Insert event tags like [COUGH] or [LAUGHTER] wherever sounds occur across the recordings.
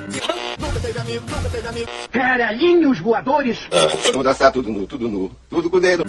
Nunca teve amigo, nunca teve amigo. Caralhinhos voadores. Vamos dançar tudo nu, tudo nu. Tudo com o dedo.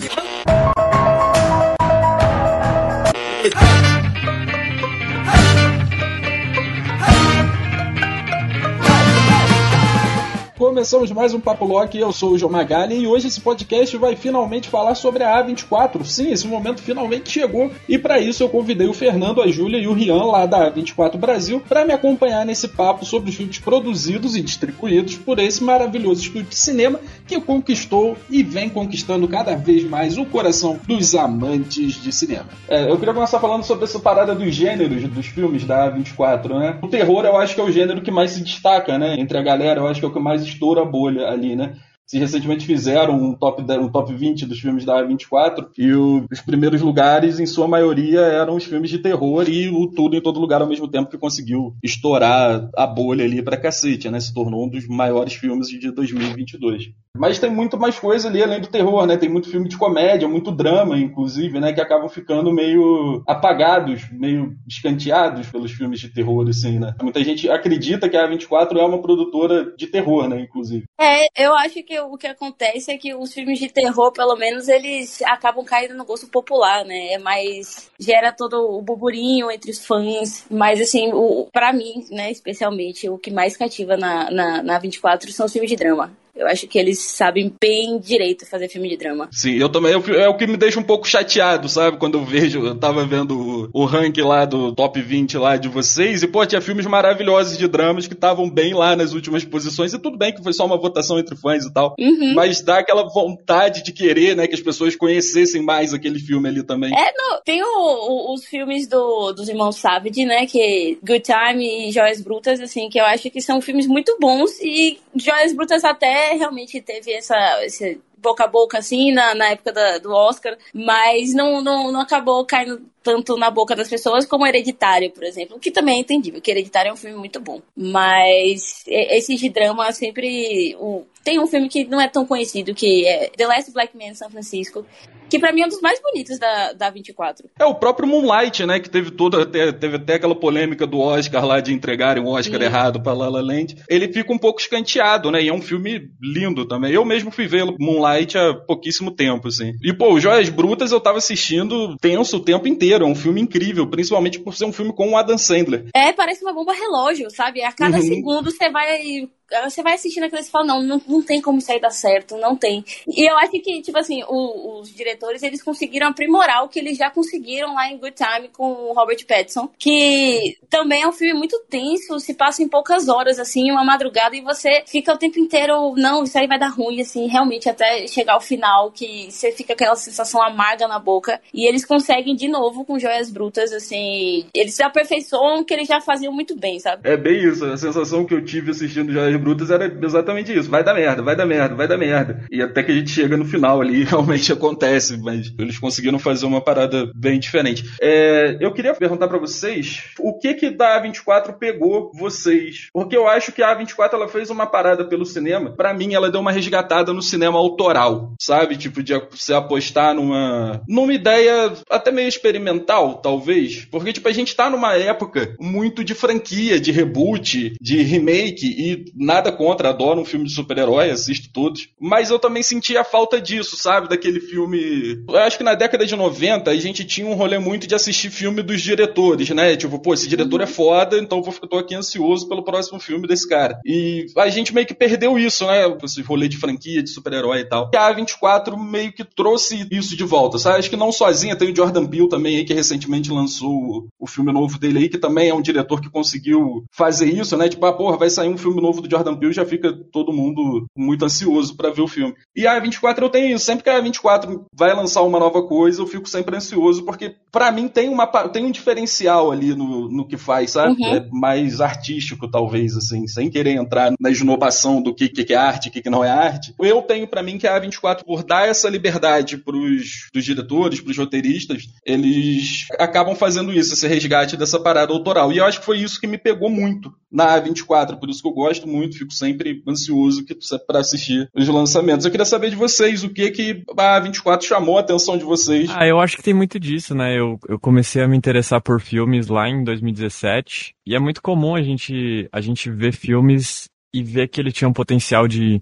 Começamos mais um Papo Lock, eu sou o João Magali e hoje esse podcast vai finalmente falar sobre a A24. Sim, esse momento finalmente chegou e para isso eu convidei o Fernando, a Júlia e o Rian lá da A24 Brasil para me acompanhar nesse papo sobre os filmes produzidos e distribuídos por esse maravilhoso estúdio de cinema que conquistou e vem conquistando cada vez mais o coração dos amantes de cinema. É, eu queria começar falando sobre essa parada dos gêneros dos filmes da A24, né? O terror eu acho que é o gênero que mais se destaca, né? Entre a galera, eu acho que é o que mais estoura a bolha ali, né? Se recentemente fizeram um top, um top 20 dos filmes da A24 e o, os primeiros lugares, em sua maioria, eram os filmes de terror e o Tudo em Todo Lugar ao mesmo tempo que conseguiu estourar a bolha ali pra cacete, né? Se tornou um dos maiores filmes de 2022. Mas tem muito mais coisa ali além do terror, né? Tem muito filme de comédia, muito drama, inclusive, né? Que acabam ficando meio apagados, meio escanteados pelos filmes de terror, assim, né? Muita gente acredita que a A24 é uma produtora de terror, né? Inclusive. É, eu acho que o que acontece é que os filmes de terror, pelo menos, eles acabam caindo no gosto popular, né? É mais. gera todo o burburinho entre os fãs. Mas, assim, o, pra mim, né, especialmente, o que mais cativa na, na, na 24 são os filmes de drama. Eu acho que eles sabem bem direito fazer filme de drama. Sim, eu também. É o que me deixa um pouco chateado, sabe? Quando eu vejo. Eu tava vendo o, o ranking lá do top 20 lá de vocês. E, pô, tinha filmes maravilhosos de dramas que estavam bem lá nas últimas posições. E tudo bem que foi só uma votação entre fãs e tal. Uhum. Mas dá aquela vontade de querer, né? Que as pessoas conhecessem mais aquele filme ali também. É, no, tem o, o, os filmes do, dos irmãos Savage, né? Que Good Time e Joias Brutas, assim, que eu acho que são filmes muito bons. E Joias Brutas até realmente teve essa, esse boca a boca, assim, na, na época da, do Oscar, mas não, não, não acabou caindo tanto na boca das pessoas como Hereditário, por exemplo, que também é entendível, que Hereditário é um filme muito bom. Mas esse de drama sempre. O, tem um filme que não é tão conhecido, que é The Last Black Man in San Francisco, que pra mim é um dos mais bonitos da, da 24. É o próprio Moonlight, né? Que teve toda. Teve até aquela polêmica do Oscar lá de entregarem o Oscar Sim. errado pra La La Land. Ele fica um pouco escanteado, né? E é um filme lindo também. Eu mesmo fui ver Moonlight há pouquíssimo tempo, assim. E, pô, Joias Brutas eu tava assistindo tenso o tempo inteiro. É um filme incrível, principalmente por ser um filme com o Adam Sandler. É, parece uma bomba relógio, sabe? A cada Uhum. segundo você vai. Você vai assistindo aquilo e fala, não, não, não tem como isso aí dar certo, não tem. E eu acho que, tipo assim, o- os diretores, eles conseguiram aprimorar o que eles já conseguiram lá em Good Time com o Robert Pattinson, que também é um filme muito tenso, se passa em poucas horas, assim, uma madrugada, e você fica o tempo inteiro, não, isso aí vai dar ruim, assim, realmente até chegar ao final, que você fica aquela sensação amarga na boca, e eles conseguem de novo com Joias Brutas, assim, eles aperfeiçoam o que eles já faziam muito bem, sabe? É bem isso. A sensação que eu tive assistindo Joias Brutas era exatamente isso. Vai dar merda, vai dar merda, vai dar merda. E até que a gente chega no final ali, [LAUGHS] realmente acontece. Mas eles conseguiram fazer uma parada bem diferente. É, eu queria perguntar pra vocês o que que da A24 pegou vocês. Porque eu acho que a A24 ela fez uma parada pelo cinema. Pra mim, ela deu uma resgatada no cinema autoral, sabe? Tipo, de você apostar numa, numa ideia até meio experimental, talvez. Porque, tipo, a gente tá numa época muito de franquia, de reboot, de remake, e nada contra, adoro um filme de super-herói, assisto todos. Mas eu também senti a falta disso, sabe? Daquele filme. Eu acho que na década de 90 a gente tinha um rolê muito de assistir filme dos diretores, né? Tipo, pô, esse diretor é foda, então eu tô aqui ansioso pelo próximo filme desse cara. E a gente meio que perdeu isso, né? Esse rolê de franquia, de super-herói e tal. E a A24 meio que trouxe isso de volta, sabe? Acho que não sozinha, tem o Jordan Peele também aí, que recentemente lançou o- o filme novo dele aí, que também é um diretor que conseguiu fazer isso, né? Tipo, ah, porra, vai sair um filme novo do Jordan Peele, já fica todo mundo muito ansioso pra ver o filme. E a A24 eu tenho isso, sempre que a A24 vai lançar uma nova coisa, eu fico sempre ansioso, porque pra mim tem, uma, tem um diferencial ali no, no que faz, sabe? Uhum. É mais artístico, talvez, assim, sem querer entrar na esnobação do que, que é arte, o que, que não é arte. Eu tenho pra mim que a A24, por dar essa liberdade pros dos diretores, pros roteiristas, eles acabam fazendo isso, esse resgate dessa parada autoral. E eu acho que foi isso que me pegou muito na A24, por isso que eu gosto muito, fico sempre ansioso para assistir os lançamentos. Eu queria saber de vocês, o que que a A24 chamou a atenção de vocês? Ah, eu acho que tem muito disso, né? Eu, eu comecei a me interessar por filmes lá em 2017, e é muito comum a gente, a gente ver filmes e ver que ele tinha um potencial de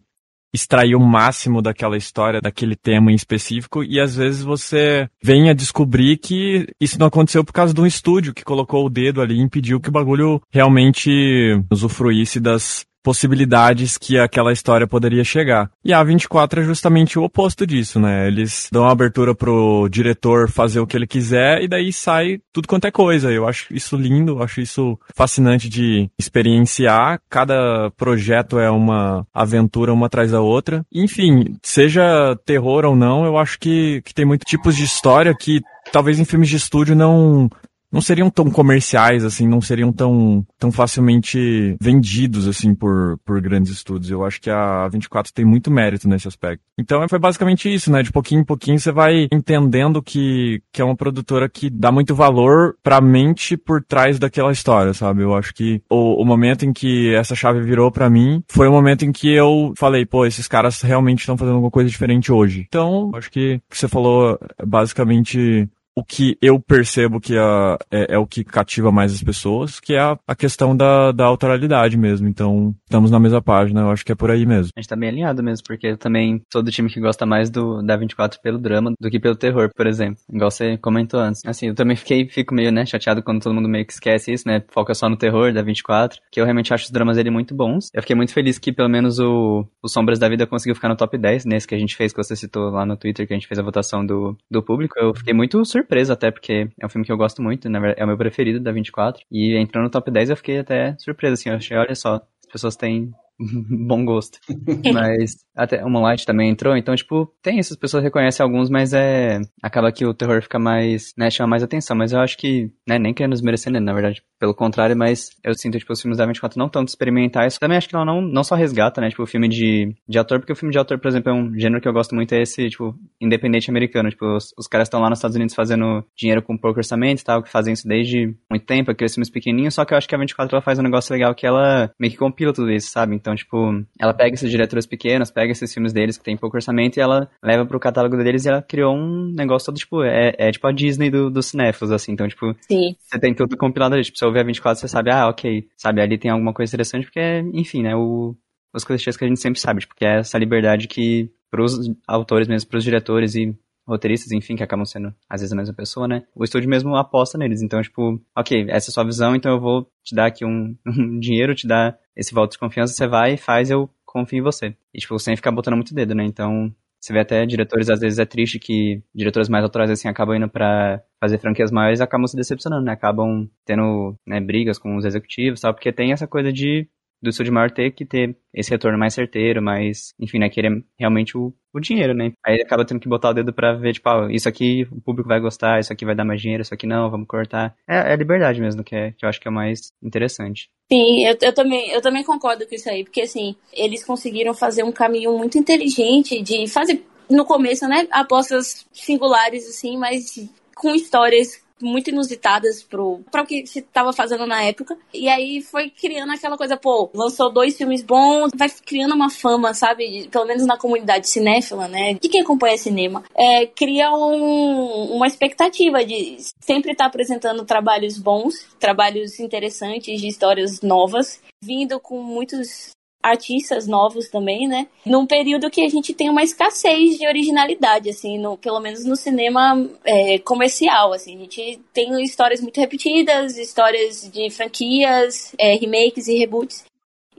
extrair o máximo daquela história, daquele tema em específico, e às vezes você vem a descobrir que isso não aconteceu por causa de um estúdio que colocou o dedo ali e impediu que o bagulho realmente usufruísse das possibilidades que aquela história poderia chegar. E a 24 é justamente o oposto disso, né? Eles dão abertura pro diretor fazer o que ele quiser e daí sai tudo quanto é coisa. Eu acho isso lindo, acho isso fascinante de experienciar. Cada projeto é uma aventura uma atrás da outra. Enfim, seja terror ou não, eu acho que, que tem muitos tipos de história que talvez em filmes de estúdio não não seriam tão comerciais, assim, não seriam tão, tão facilmente vendidos, assim, por, por grandes estúdios. Eu acho que a 24 tem muito mérito nesse aspecto. Então foi basicamente isso, né? De pouquinho em pouquinho você vai entendendo que, que é uma produtora que dá muito valor pra mente por trás daquela história, sabe? Eu acho que o, o momento em que essa chave virou para mim foi o momento em que eu falei, pô, esses caras realmente estão fazendo alguma coisa diferente hoje. Então, acho que o que você falou é basicamente o que eu percebo que é, é, é, o que cativa mais as pessoas, que é a, a, questão da, da autoralidade mesmo. Então, estamos na mesma página, eu acho que é por aí mesmo. A gente tá bem alinhado mesmo, porque também sou do time que gosta mais do da 24 pelo drama do que pelo terror, por exemplo. Igual você comentou antes. Assim, eu também fiquei, fico meio, né, chateado quando todo mundo meio que esquece isso, né? Foca só no terror da 24, que eu realmente acho os dramas dele muito bons. Eu fiquei muito feliz que pelo menos o, o Sombras da Vida conseguiu ficar no top 10, nesse que a gente fez, que você citou lá no Twitter, que a gente fez a votação do, do público. Eu fiquei muito surpreso surpresa até, porque é um filme que eu gosto muito, é o meu preferido da 24. E entrou no top 10 eu fiquei até surpresa, assim, eu achei, olha só, as pessoas têm [LAUGHS] bom gosto. [LAUGHS] Mas até o Moonlight também entrou, então, tipo, tem essas pessoas reconhecem alguns, mas é. Acaba que o terror fica mais. né, chama mais atenção. Mas eu acho que, né, nem querendo desmerecer, né, na verdade, pelo contrário, mas eu sinto, tipo, os filmes da 24 não tanto experimentais. Também acho que ela não, não só resgata, né, tipo, o filme de, de ator, porque o filme de ator, por exemplo, é um gênero que eu gosto muito, é esse, tipo, independente americano. Tipo, os, os caras estão lá nos Estados Unidos fazendo dinheiro com pouco orçamento e tal, que fazem isso desde muito tempo, aqueles filmes pequenininhos, só que eu acho que a 24 ela faz um negócio legal que ela meio que compila tudo isso, sabe? Então, tipo, ela pega esses diretores pequenos, pega esses filmes deles que tem pouco orçamento e ela leva pro catálogo deles e ela criou um negócio todo, tipo, é, é tipo a Disney do, dos cinéfilos, assim. Então, tipo, Sim. você tem tudo compilado ali. Tipo, você ouvir a 24, você sabe, ah, ok, sabe, ali tem alguma coisa interessante, porque, enfim, né, o, os clichês que a gente sempre sabe, tipo, que é essa liberdade que pros autores mesmo, pros diretores e roteiristas, enfim, que acabam sendo às vezes a mesma pessoa, né? O estúdio mesmo aposta neles. Então, tipo, ok, essa é a sua visão, então eu vou te dar aqui um, [LAUGHS] um dinheiro, te dar esse voto de confiança, você vai e faz, eu confio em você. E, tipo, sem ficar botando muito dedo, né? Então, você vê até diretores, às vezes é triste que diretores mais autorais, assim, acabam indo pra fazer franquias maiores e acabam se decepcionando, né? Acabam tendo, né, brigas com os executivos, tal, porque tem essa coisa de do estúdio maior ter que ter esse retorno mais certeiro, mais, enfim, né, querer realmente o, o dinheiro, né? Aí acaba tendo que botar o dedo pra ver, tipo, ah, isso aqui o público vai gostar, isso aqui vai dar mais dinheiro, isso aqui não, vamos cortar. É, é a liberdade mesmo que, é, que eu acho que é o mais interessante. Sim, eu, eu, também, eu também concordo com isso aí, porque assim, eles conseguiram fazer um caminho muito inteligente de fazer, no começo, né, apostas singulares, assim, mas com histórias muito inusitadas pro, o que se estava fazendo na época. E aí foi criando aquela coisa, pô, lançou dois filmes bons, vai criando uma fama, sabe? Pelo menos na comunidade cinéfila, né? De quem acompanha cinema. É, cria um, uma expectativa de sempre estar tá apresentando trabalhos bons, trabalhos interessantes, de histórias novas, vindo com muitos artistas novos também, né? Num período que a gente tem uma escassez de originalidade, assim, no, pelo menos no cinema é, comercial, assim. A gente tem histórias muito repetidas, histórias de franquias, é, remakes e reboots.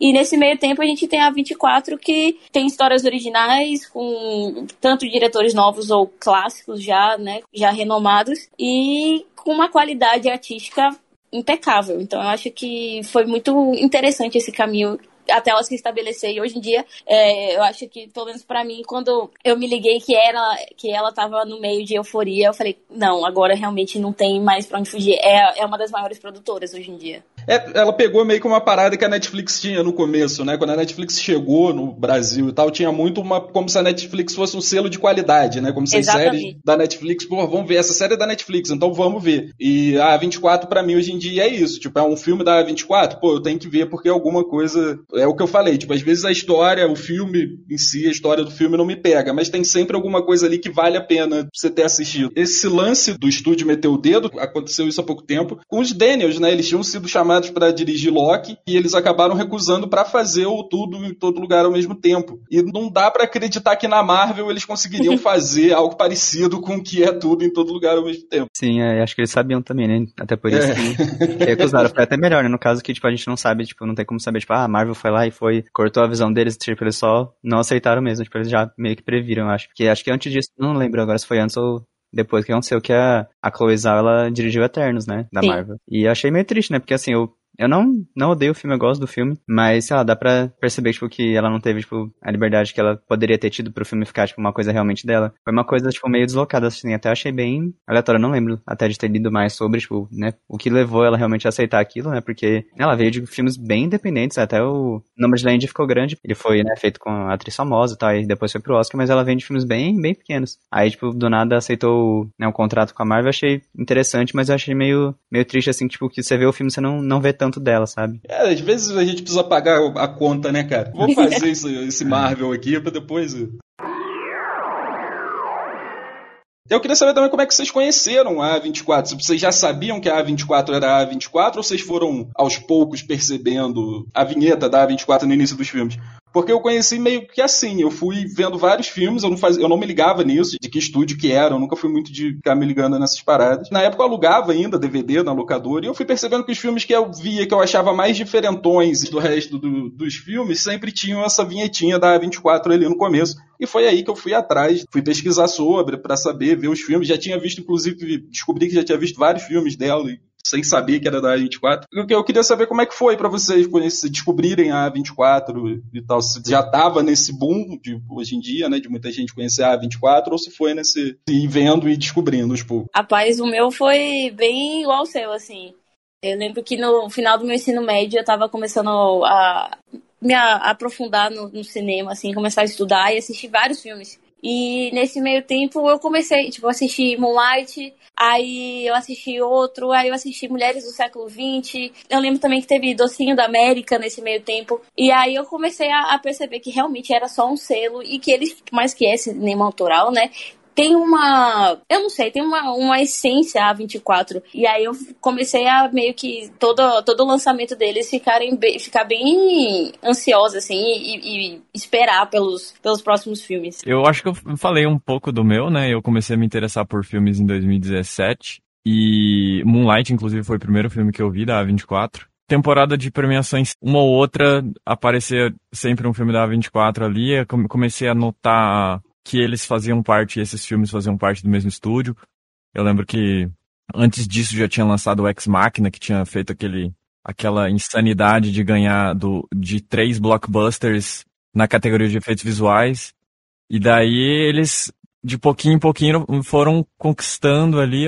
E nesse meio tempo a gente tem a 24 que tem histórias originais com tanto diretores novos ou clássicos já, né, já renomados e com uma qualidade artística impecável. Então eu acho que foi muito interessante esse caminho até ela se estabelecer. E hoje em dia, é, eu acho que, pelo menos para mim, quando eu me liguei que, era, que ela tava no meio de euforia, eu falei, não, agora realmente não tem mais pra onde fugir. É, é uma das maiores produtoras hoje em dia. É, ela pegou meio que uma parada que a Netflix tinha no começo, né? Quando a Netflix chegou no Brasil e tal, tinha muito uma. como se a Netflix fosse um selo de qualidade, né? Como se as séries da Netflix, pô, vamos ver, essa série é da Netflix, então vamos ver. E a A24, para mim, hoje em dia é isso. Tipo, é um filme da A24, pô, eu tenho que ver porque alguma coisa. É o que eu falei, tipo, às vezes a história, o filme em si, a história do filme não me pega, mas tem sempre alguma coisa ali que vale a pena você ter assistido. Esse lance do estúdio meter o dedo, aconteceu isso há pouco tempo, com os Daniels, né? Eles tinham sido chamados para dirigir Loki e eles acabaram recusando para fazer o tudo em todo lugar ao mesmo tempo. E não dá para acreditar que na Marvel eles conseguiriam [LAUGHS] fazer algo parecido com o que é tudo em todo lugar ao mesmo tempo. Sim, é, acho que eles sabiam também, né? Até por isso é. que, que recusaram. Foi até melhor, né? No caso que, tipo, a gente não sabe, tipo, não tem como saber, tipo, ah, a Marvel foi lá e foi, cortou a visão deles, tipo, eles só não aceitaram mesmo, tipo, eles já meio que previram, acho. Porque acho que antes disso, não lembro agora se foi antes ou depois que aconteceu que a, a Chloe Zhao, ela dirigiu Eternos, né, da Sim. Marvel. E achei meio triste, né, porque assim, eu eu não, não odeio o filme, eu gosto do filme, mas, sei lá, dá pra perceber, tipo, que ela não teve, tipo, a liberdade que ela poderia ter tido pro filme ficar, tipo, uma coisa realmente dela. Foi uma coisa, tipo, meio deslocada, assim, até achei bem aleatório, não lembro até de ter lido mais sobre, tipo, né, o que levou ela realmente a aceitar aquilo, né, porque ela veio de filmes bem independentes, até o Nomadland ficou grande, ele foi, né, feito com a atriz famosa e tal, e depois foi pro Oscar, mas ela vem de filmes bem, bem pequenos. Aí, tipo, do nada aceitou, né, um contrato com a Marvel, achei interessante, mas eu achei meio, meio triste, assim, tipo, que você vê o filme, você não, não vê tanto dela, sabe? É, às vezes a gente precisa pagar a conta, né, cara? Vamos [LAUGHS] fazer esse, esse Marvel aqui pra depois. Eu queria saber também como é que vocês conheceram a A24. Se vocês já sabiam que a A24 era a A24 ou vocês foram aos poucos percebendo a vinheta da A24 no início dos filmes? Porque eu conheci meio que assim, eu fui vendo vários filmes, eu não, faz, eu não me ligava nisso, de que estúdio que era, eu nunca fui muito de ficar me ligando nessas paradas. Na época eu alugava ainda DVD na locadora, e eu fui percebendo que os filmes que eu via, que eu achava mais diferentões do resto do, dos filmes, sempre tinham essa vinhetinha da A24 ali no começo. E foi aí que eu fui atrás, fui pesquisar sobre, para saber, ver os filmes. Já tinha visto, inclusive, descobri que já tinha visto vários filmes dela, sem saber que era da A24. Eu queria saber como é que foi para vocês descobrirem a A24 e tal. Se já tava nesse boom de hoje em dia, né, de muita gente conhecer a A24, ou se foi nesse ir vendo e descobrindo aos poucos. Rapaz, o meu foi bem igual ao seu, assim. Eu lembro que no final do meu ensino médio eu tava começando a me aprofundar no, no cinema, assim, começar a estudar e assistir vários filmes. E nesse meio tempo eu comecei, tipo, assisti Moonlight, aí eu assisti outro, aí eu assisti Mulheres do Século XX. Eu lembro também que teve Docinho da América nesse meio tempo. E aí eu comecei a, a perceber que realmente era só um selo e que eles, mais que é cinema autoral, né? Tem uma. Eu não sei, tem uma, uma essência A24. E aí eu comecei a meio que todo, todo o lançamento deles ficarem ficar bem ansiosa, assim, e, e, esperar pelos, pelos próximos filmes. Eu acho que eu falei um pouco do meu, né? Eu comecei a me interessar por filmes em 2017. E Moonlight, inclusive, foi o primeiro filme que eu vi da A24 temporada de premiações, uma ou outra, aparecia sempre um filme da A24 ali. Eu comecei a notar que eles faziam parte, esses filmes faziam parte do mesmo estúdio. Eu lembro que antes disso já tinha lançado o Ex Machina, que tinha feito aquele, aquela insanidade de ganhar do, de três blockbusters na categoria de efeitos visuais. E daí eles, de pouquinho em pouquinho, foram conquistando ali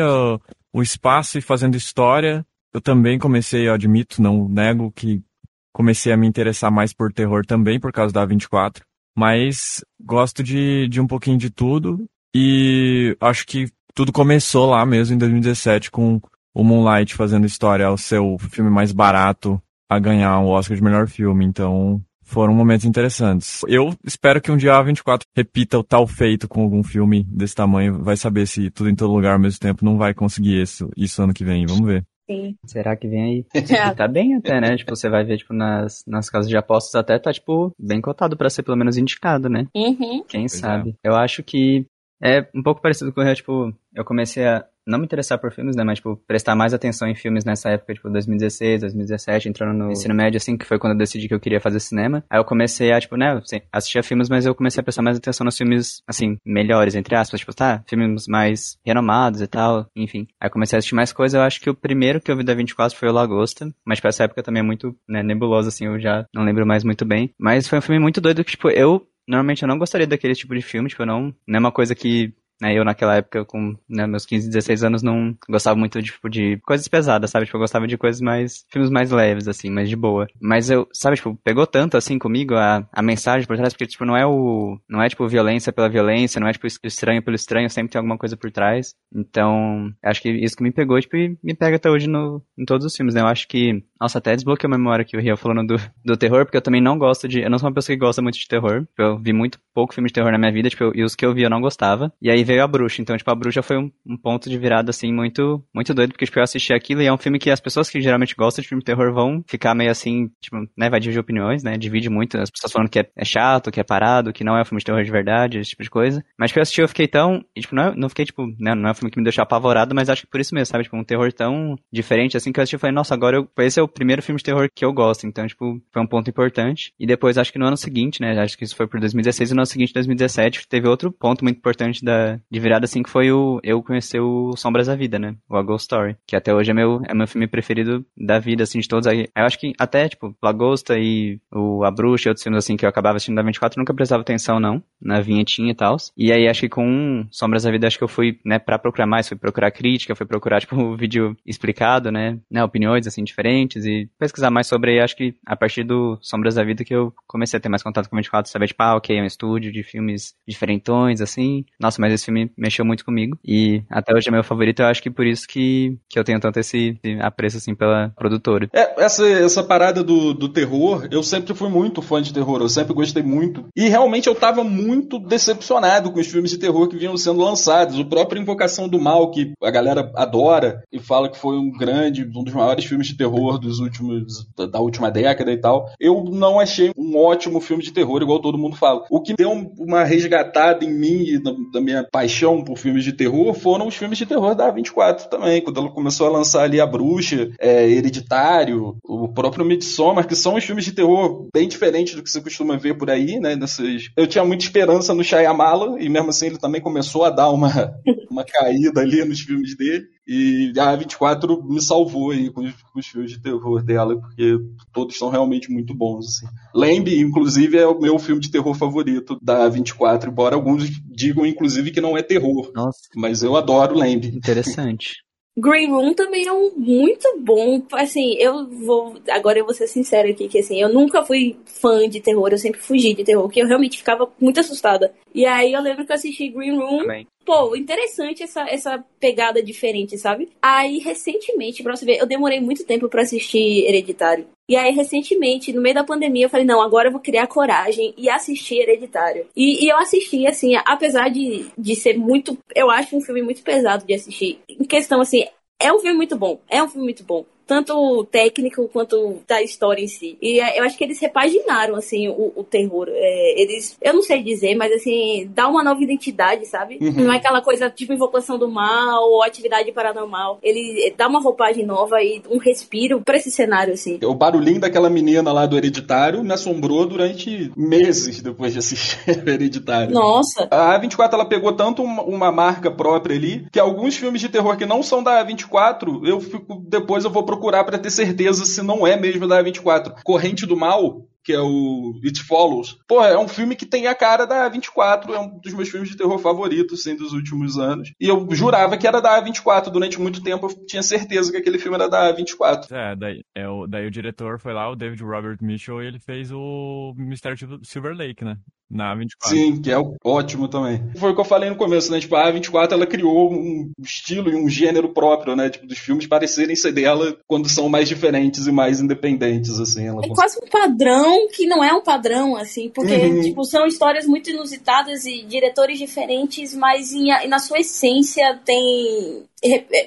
o espaço e fazendo história. Eu também comecei, eu admito, não nego que comecei a me interessar mais por terror também por causa da 24. Mas gosto de, de um pouquinho de tudo e acho que tudo começou lá mesmo em 2017 com o Moonlight fazendo história ao seu filme mais barato a ganhar o Oscar de melhor filme. Então foram momentos interessantes. Eu espero que um dia a 24 repita o tal feito com algum filme desse tamanho. Vai saber se tudo em todo lugar ao mesmo tempo não vai conseguir isso, isso ano que vem. Vamos ver. Sim. Será que vem aí? [LAUGHS] É. tá bem até, né? Tipo, você vai ver, tipo, nas, nas casas de apostas até tá, tipo, bem cotado para ser pelo menos indicado, né? Uhum. Quem pois sabe. É. Eu acho que é um pouco parecido com o tipo, eu comecei a não me interessar por filmes, né, mas, tipo, prestar mais atenção em filmes nessa época, tipo, 2016, 2017, entrando no ensino médio, assim, que foi quando eu decidi que eu queria fazer cinema. Aí eu comecei a, tipo, né, assim, assistir a filmes, mas eu comecei a prestar mais atenção nos filmes, assim, melhores, entre aspas, tipo, tá, filmes mais renomados e tal, enfim. Aí eu comecei a assistir mais coisas, eu acho que o primeiro que eu vi da 24 foi o Lagosta, mas, pra tipo, essa época também é muito, né, nebuloso, assim, eu já não lembro mais muito bem. Mas foi um filme muito doido que, tipo, eu Normalmente eu não gostaria daquele tipo de filme, tipo, não, não é uma coisa que né, eu naquela época com né, meus 15, 16 anos não gostava muito de, tipo, de coisas pesadas, sabe? Tipo, eu gostava de coisas mais, filmes mais leves, assim, mais de boa. Mas eu, sabe, tipo, pegou tanto, assim, comigo a, a mensagem por trás, porque, tipo, não é o, não é, tipo, violência pela violência, não é, tipo, estranho pelo estranho, sempre tem alguma coisa por trás. Então, acho que isso que me pegou, tipo, e me pega até hoje no, em todos os filmes, né? Eu acho que, nossa, até desbloqueou a memória que o Rio falando do, do terror, porque eu também não gosto de, eu não sou uma pessoa que gosta muito de terror, eu vi muito pouco filme de terror na minha vida, tipo, e os que eu vi eu não gostava. E aí veio a bruxa, então, tipo, a bruxa foi um, um ponto de virada, assim, muito, muito doido, porque, tipo, eu assisti aquilo e é um filme que as pessoas que geralmente gostam de filme terror vão ficar meio assim, tipo, né, vai dividir opiniões, né, divide muito, as pessoas falando que é, é chato, que é parado, que não é um filme de terror de verdade, esse tipo de coisa. Mas, tipo, eu assisti eu fiquei tão, e, tipo, não, não fiquei, tipo, né, não é um filme que me deixou apavorado, mas acho que por isso mesmo, sabe, tipo, um terror tão diferente, assim, que eu assisti e falei, nossa, agora eu, esse é o primeiro filme de terror que eu gosto, então, tipo, foi um ponto importante. E depois, acho que no ano seguinte, né, acho que isso foi por 2016, e no ano seguinte, 2017, teve outro ponto muito importante da, de virada, assim, que foi o, eu conhecer o Sombras da Vida, né, o A Ghost Story, que até hoje é meu, é meu filme preferido da vida, assim, de todos. Aí, eu acho que até, tipo, Lagosta e o A Bruxa e outros filmes, assim, que eu acabava assistindo da 24, nunca prestava atenção, não, na vinhetinha e tal. E aí, acho que com Sombras da Vida, acho que eu fui, né, pra procurar mais, fui procurar crítica, fui procurar, tipo, o [LAUGHS] vídeo explicado, né, né, opiniões, assim, diferentes e pesquisar mais sobre, aí, acho que a partir do Sombras da Vida que eu comecei a ter mais contato com o 24, saber, tipo, ah, ok, é um estúdio de filmes diferentões, assim. Nossa, mas esse filme mexeu muito comigo e até hoje é meu favorito, eu acho que por isso que, que eu tenho tanto esse apreço, assim, pela produtora. É, essa, essa parada do, do terror, eu sempre fui muito fã de terror, eu sempre gostei muito. E realmente eu tava muito decepcionado com os filmes de terror que vinham sendo lançados. O próprio Invocação do Mal, que a galera adora e fala que foi um grande, um dos maiores filmes de terror dos últimos, da, última década e tal. Eu não achei um ótimo filme de terror, igual todo mundo fala. O que deu uma resgatada em mim e da minha paixão por filmes de terror foram os filmes de terror da 24 também, quando ela começou a lançar ali A Bruxa, é, Hereditário, o próprio Midsommar, que são os filmes de terror bem diferentes do que você costuma ver por aí, né? Nessas... Eu tinha muita esperança no Shyamala, e mesmo assim ele também começou a dar uma, [LAUGHS] uma caída ali nos filmes dele. E a 24 me salvou aí com os, com os, filmes de terror dela, porque todos são realmente muito bons. Assim. Lembre, inclusive, é o meu filme de terror favorito da 24, embora alguns digam, inclusive, que não é terror. Nossa. Mas eu adoro Lembre. Interessante. [LAUGHS] Green Room também é um muito bom. Assim, eu vou. Agora eu vou ser sincera aqui, que assim, eu nunca fui fã de terror, eu sempre fugi de terror, porque eu realmente ficava muito assustada. E aí eu lembro que eu assisti Green Room. Também. Pô, interessante essa, essa pegada diferente, sabe? Aí, recentemente, pra você ver, eu demorei muito tempo para assistir Hereditário. E aí, recentemente, no meio da pandemia, eu falei, não, agora eu vou criar coragem e assistir Hereditário. E, e, eu assisti, assim, apesar de, de ser muito. Eu acho um filme muito pesado de assistir. Em questão, assim, é um filme muito bom. É um filme muito bom tanto técnico quanto da história em si. E eu acho que eles repaginaram, assim, o, o terror. É, eles, eu não sei dizer, mas assim, dá uma nova identidade, sabe? Uhum. Não é aquela coisa tipo invocação do mal ou atividade paranormal. Ele dá uma roupagem nova e um respiro pra esse cenário, assim. O barulhinho daquela menina lá do Hereditário me assombrou durante meses depois de assistir [LAUGHS] Hereditário. Nossa! A A24, ela pegou tanto uma, uma marca própria ali, que alguns filmes de terror que não são da A24, eu fico, depois eu vou procurar procurar para ter certeza se não é mesmo da A24. Corrente do Mal, que é o It Follows. Pô, é um filme que tem a cara da A24, é um dos meus filmes de terror favoritos, sim, dos últimos anos. E eu jurava que era da A24, durante muito tempo eu tinha certeza que aquele filme era da A24. É, daí, é o, daí o diretor foi lá, o David Robert Mitchell, e ele fez o Mistério de Silver Lake, né? Na A24. Sim, que é ótimo também. Foi o que eu falei no começo, né? Tipo, a A24 ela criou um estilo e um gênero próprio, né? Tipo, dos filmes parecerem ser dela quando são mais diferentes e mais independentes, assim. Ela é quase um padrão que não é um padrão, assim, porque, uhum. tipo, são histórias muito inusitadas e diretores diferentes, mas em, na sua essência tem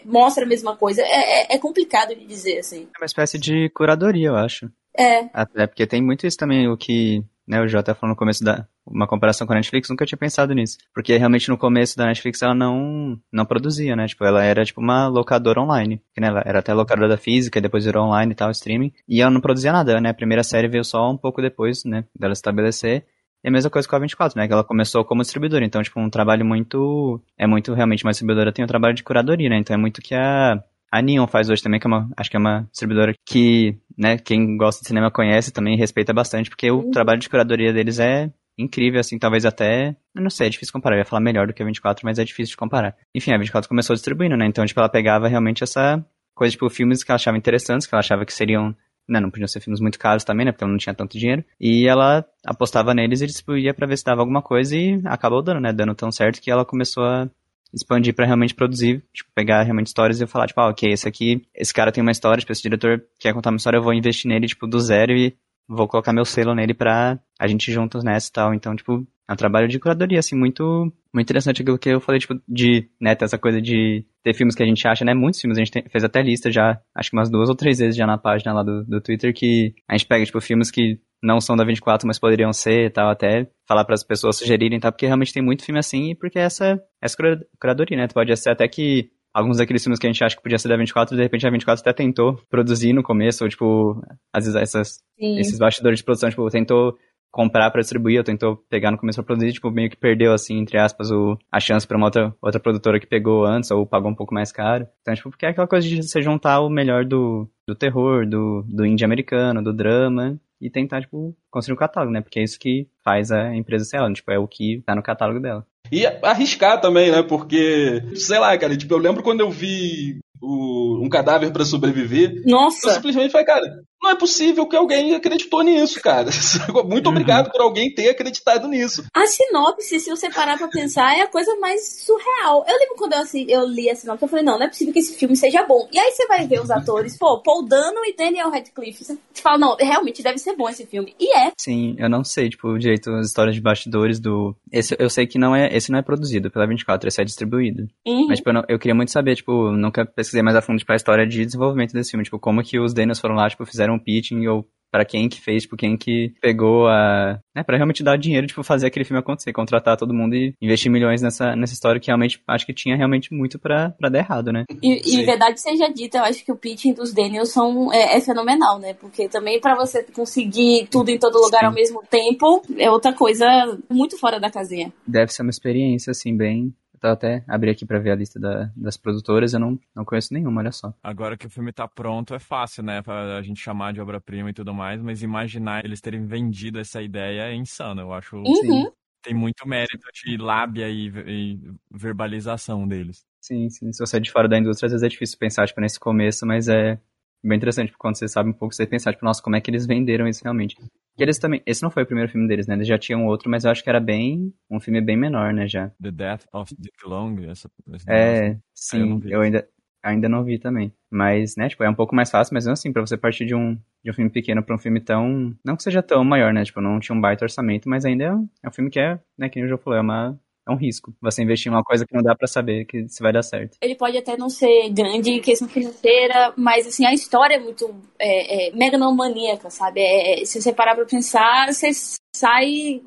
mostra a mesma coisa. É, é, é, complicado de dizer, assim. É uma espécie de curadoria, eu acho. É. Até porque tem muito isso também, o que né, o Jota falou no começo da uma comparação com a Netflix, nunca tinha pensado nisso. Porque realmente no começo da Netflix ela não não produzia, né? Tipo, ela era tipo uma locadora online, né? Ela era até locadora da física, depois virou online e tal, streaming, e ela não produzia nada, né? A primeira série veio só um pouco depois, né, dela estabelecer. E a mesma coisa com a 24, né? Que ela começou como distribuidora. Então, tipo, um trabalho muito. É muito realmente uma distribuidora tem um trabalho de curadoria, né? Então é muito que a, a Neon faz hoje também, que é uma, acho que é uma distribuidora que, né, quem gosta de cinema conhece também respeita bastante, porque o uhum. trabalho de curadoria deles é incrível, assim, talvez até. Não sei, é difícil comparar. Eu ia falar melhor do que a 24, mas é difícil de comparar. Enfim, a 24 começou distribuindo, né? Então, tipo, ela pegava realmente essa coisa, tipo, filmes que ela achava interessantes, que ela achava que seriam. Né, não podiam ser filmes muito caros também, né? Porque ela não tinha tanto dinheiro. E ela apostava neles e distribuía pra ver se dava alguma coisa e acabou dando, né? Dando tão certo que ela começou a expandir para realmente produzir, tipo, pegar realmente histórias e falar, tipo, ah, ok, esse aqui, esse cara tem uma história, tipo, esse diretor quer contar uma história, eu vou investir nele, tipo, do zero e vou colocar meu selo nele pra a gente juntos nessa e tal. Então, tipo, é um trabalho de curadoria, assim, muito, muito interessante aquilo que eu falei, tipo, de, né, ter essa coisa de ter filmes que a gente acha, né, muitos filmes, a gente tem, fez até lista já, acho que umas duas ou três vezes já na página lá do, do Twitter, que a gente pega, tipo, filmes que não são da 24, mas poderiam ser e tal, até falar para as pessoas sugerirem, tá? Porque realmente tem muito filme assim, e porque essa, essa curadoria, né? Tu pode ser até que alguns daqueles filmes que a gente acha que podia ser da 24, de repente a 24 até tentou produzir no começo, ou tipo, às vezes essas, esses bastidores de produção, tipo, tentou comprar para distribuir, ou tentou pegar no começo pra produzir, tipo, meio que perdeu, assim, entre aspas, o, a chance pra uma outra, outra produtora que pegou antes, ou pagou um pouco mais caro. Então, tipo, porque é aquela coisa de você juntar o melhor do, do terror, do, do indie americano, do drama, e tentar, tipo, construir um catálogo, né? Porque é isso que faz a empresa ser ela, tipo, é o que tá no catálogo dela. E arriscar também, né? Porque, sei lá, cara, tipo, eu lembro quando eu vi o, um cadáver para sobreviver. Nossa! Eu simplesmente falei, cara, não é possível que alguém acreditou nisso, cara. [LAUGHS] Muito obrigado uhum. por alguém ter acreditado nisso. A sinopse, se você parar pra pensar, é a coisa mais surreal. Eu lembro quando eu, assim, eu li a sinopse, eu falei, não, não é possível que esse filme seja bom. E aí você vai ver os atores, pô, Paul Dano e Daniel Radcliffe. Você fala, não, realmente deve ser bom esse filme. E é. Sim, eu não sei, tipo, direito as histórias de bastidores do. Esse eu sei que não é. Esse não é produzido pela 24, esse é distribuído. Uhum. Mas, tipo, eu, não, eu, queria muito saber, tipo, nunca pesquisei mais a fundo, tipo, a história de desenvolvimento desse filme. Tipo, como que os Daniels foram lá, tipo, fizeram um pitching ou para quem que fez, tipo, quem que pegou a. né, pra realmente dar dinheiro, tipo, fazer aquele filme acontecer, contratar todo mundo e investir milhões nessa, nessa história que realmente acho que tinha realmente muito para dar errado, né? E, e verdade seja dita, eu acho que o pitching dos Daniels são, é, é fenomenal, né? Porque também para você conseguir tudo em todo lugar Sim. ao mesmo tempo é outra coisa muito fora da casinha. Deve ser uma experiência, assim, bem Tá até abri aqui para ver a lista da, das produtoras, eu não, não conheço nenhuma, olha só. Agora que o filme tá pronto é fácil, né, pra a gente chamar de obra-prima e tudo mais, mas imaginar eles terem vendido essa ideia é insano, eu acho. Uhum. Tem muito mérito de lábia e, e, verbalização deles. Sim, sim. Se você é de fora da indústria, às vezes é difícil pensar, tipo, nesse começo, mas é bem interessante, porque quando você sabe um pouco, você pensar, tipo, nossa, como é que eles venderam isso realmente. E eles também. Esse não foi o primeiro filme deles, né? Eles já tinham outro, mas eu acho que era bem. Um filme bem menor, né? Já. The Death of Dick Long. Essa, é, sim. Eu, eu, ainda, ainda não vi também. Mas, né? Tipo, é um pouco mais fácil, mas assim, pra você partir de um, de um filme pequeno pra um filme tão. Não que seja tão maior, né? Tipo, não tinha um baita orçamento, mas ainda é um, é um filme que é, né? Que o João falou, é uma é um risco você investir em uma coisa que não dá para saber que se vai dar certo. Ele pode até não ser grande em questão financeira, mas assim, a história é muito é, é, megalomaníaca, sabe? É, é se você parar pra pensar, você sai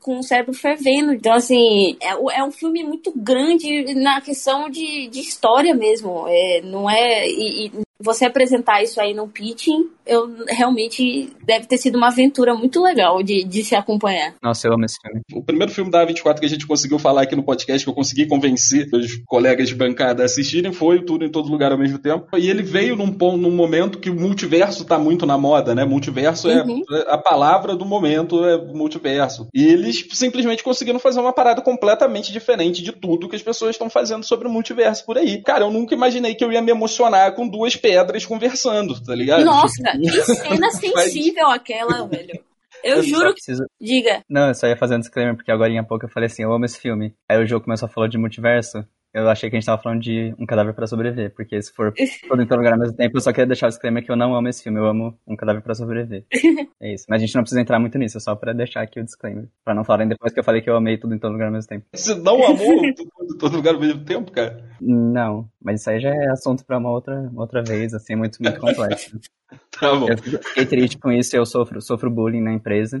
com o cérebro fervendo. Então, assim, é, é um filme muito grande na questão de, de história mesmo. É, não é. E, e você apresentar isso aí no pitching, eu realmente deve ter sido uma aventura muito legal de, de se acompanhar. Nossa, eu amo esse filme. O primeiro filme da A24 que a gente conseguiu falar aqui no podcast, que eu consegui convencer os colegas de bancada a assistirem, foi o Tudo em Todo Lugar ao mesmo tempo. E ele veio num, num momento que o multiverso tá muito na moda, né? Multiverso é uhum. é a palavra do momento, é multiverso. E eles simplesmente conseguiram fazer uma parada completamente diferente de tudo que as pessoas estão fazendo sobre o multiverso por aí. Cara, eu nunca imaginei que eu ia me emocionar com duas pedras conversando, tá ligado? Nossa, que cena [LAUGHS] sensível aquela, velho. Eu, eu juro que. Preciso... Diga. Não, eu só ia fazer um disclaimer, porque agora em pouco eu falei assim, eu amo esse filme. Aí o jogo começou a falar de multiverso. Eu achei que a gente tava falando de Um Cadáver para Sobreviver, porque se for todo em todo lugar ao mesmo tempo, eu só queria deixar o disclaimer que eu não amo esse filme, eu amo Um Cadáver para Sobreviver. [LAUGHS] é isso. Mas a gente não precisa entrar muito nisso, é só pra deixar aqui o disclaimer. Pra não falarem depois que eu falei que eu amei tudo em todo lugar ao mesmo tempo. Você não amou tudo em todo lugar ao mesmo tempo, cara? Não, mas isso aí já é assunto pra uma outra, outra vez, assim, muito, muito complexo. [LAUGHS] Tá bom. Eu fiquei triste com isso, eu sofro, sofro bullying na empresa.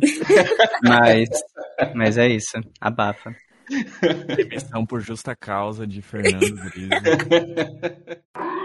mas, mas é isso, abafa. Demissão por justa causa de Fernando [LAUGHS]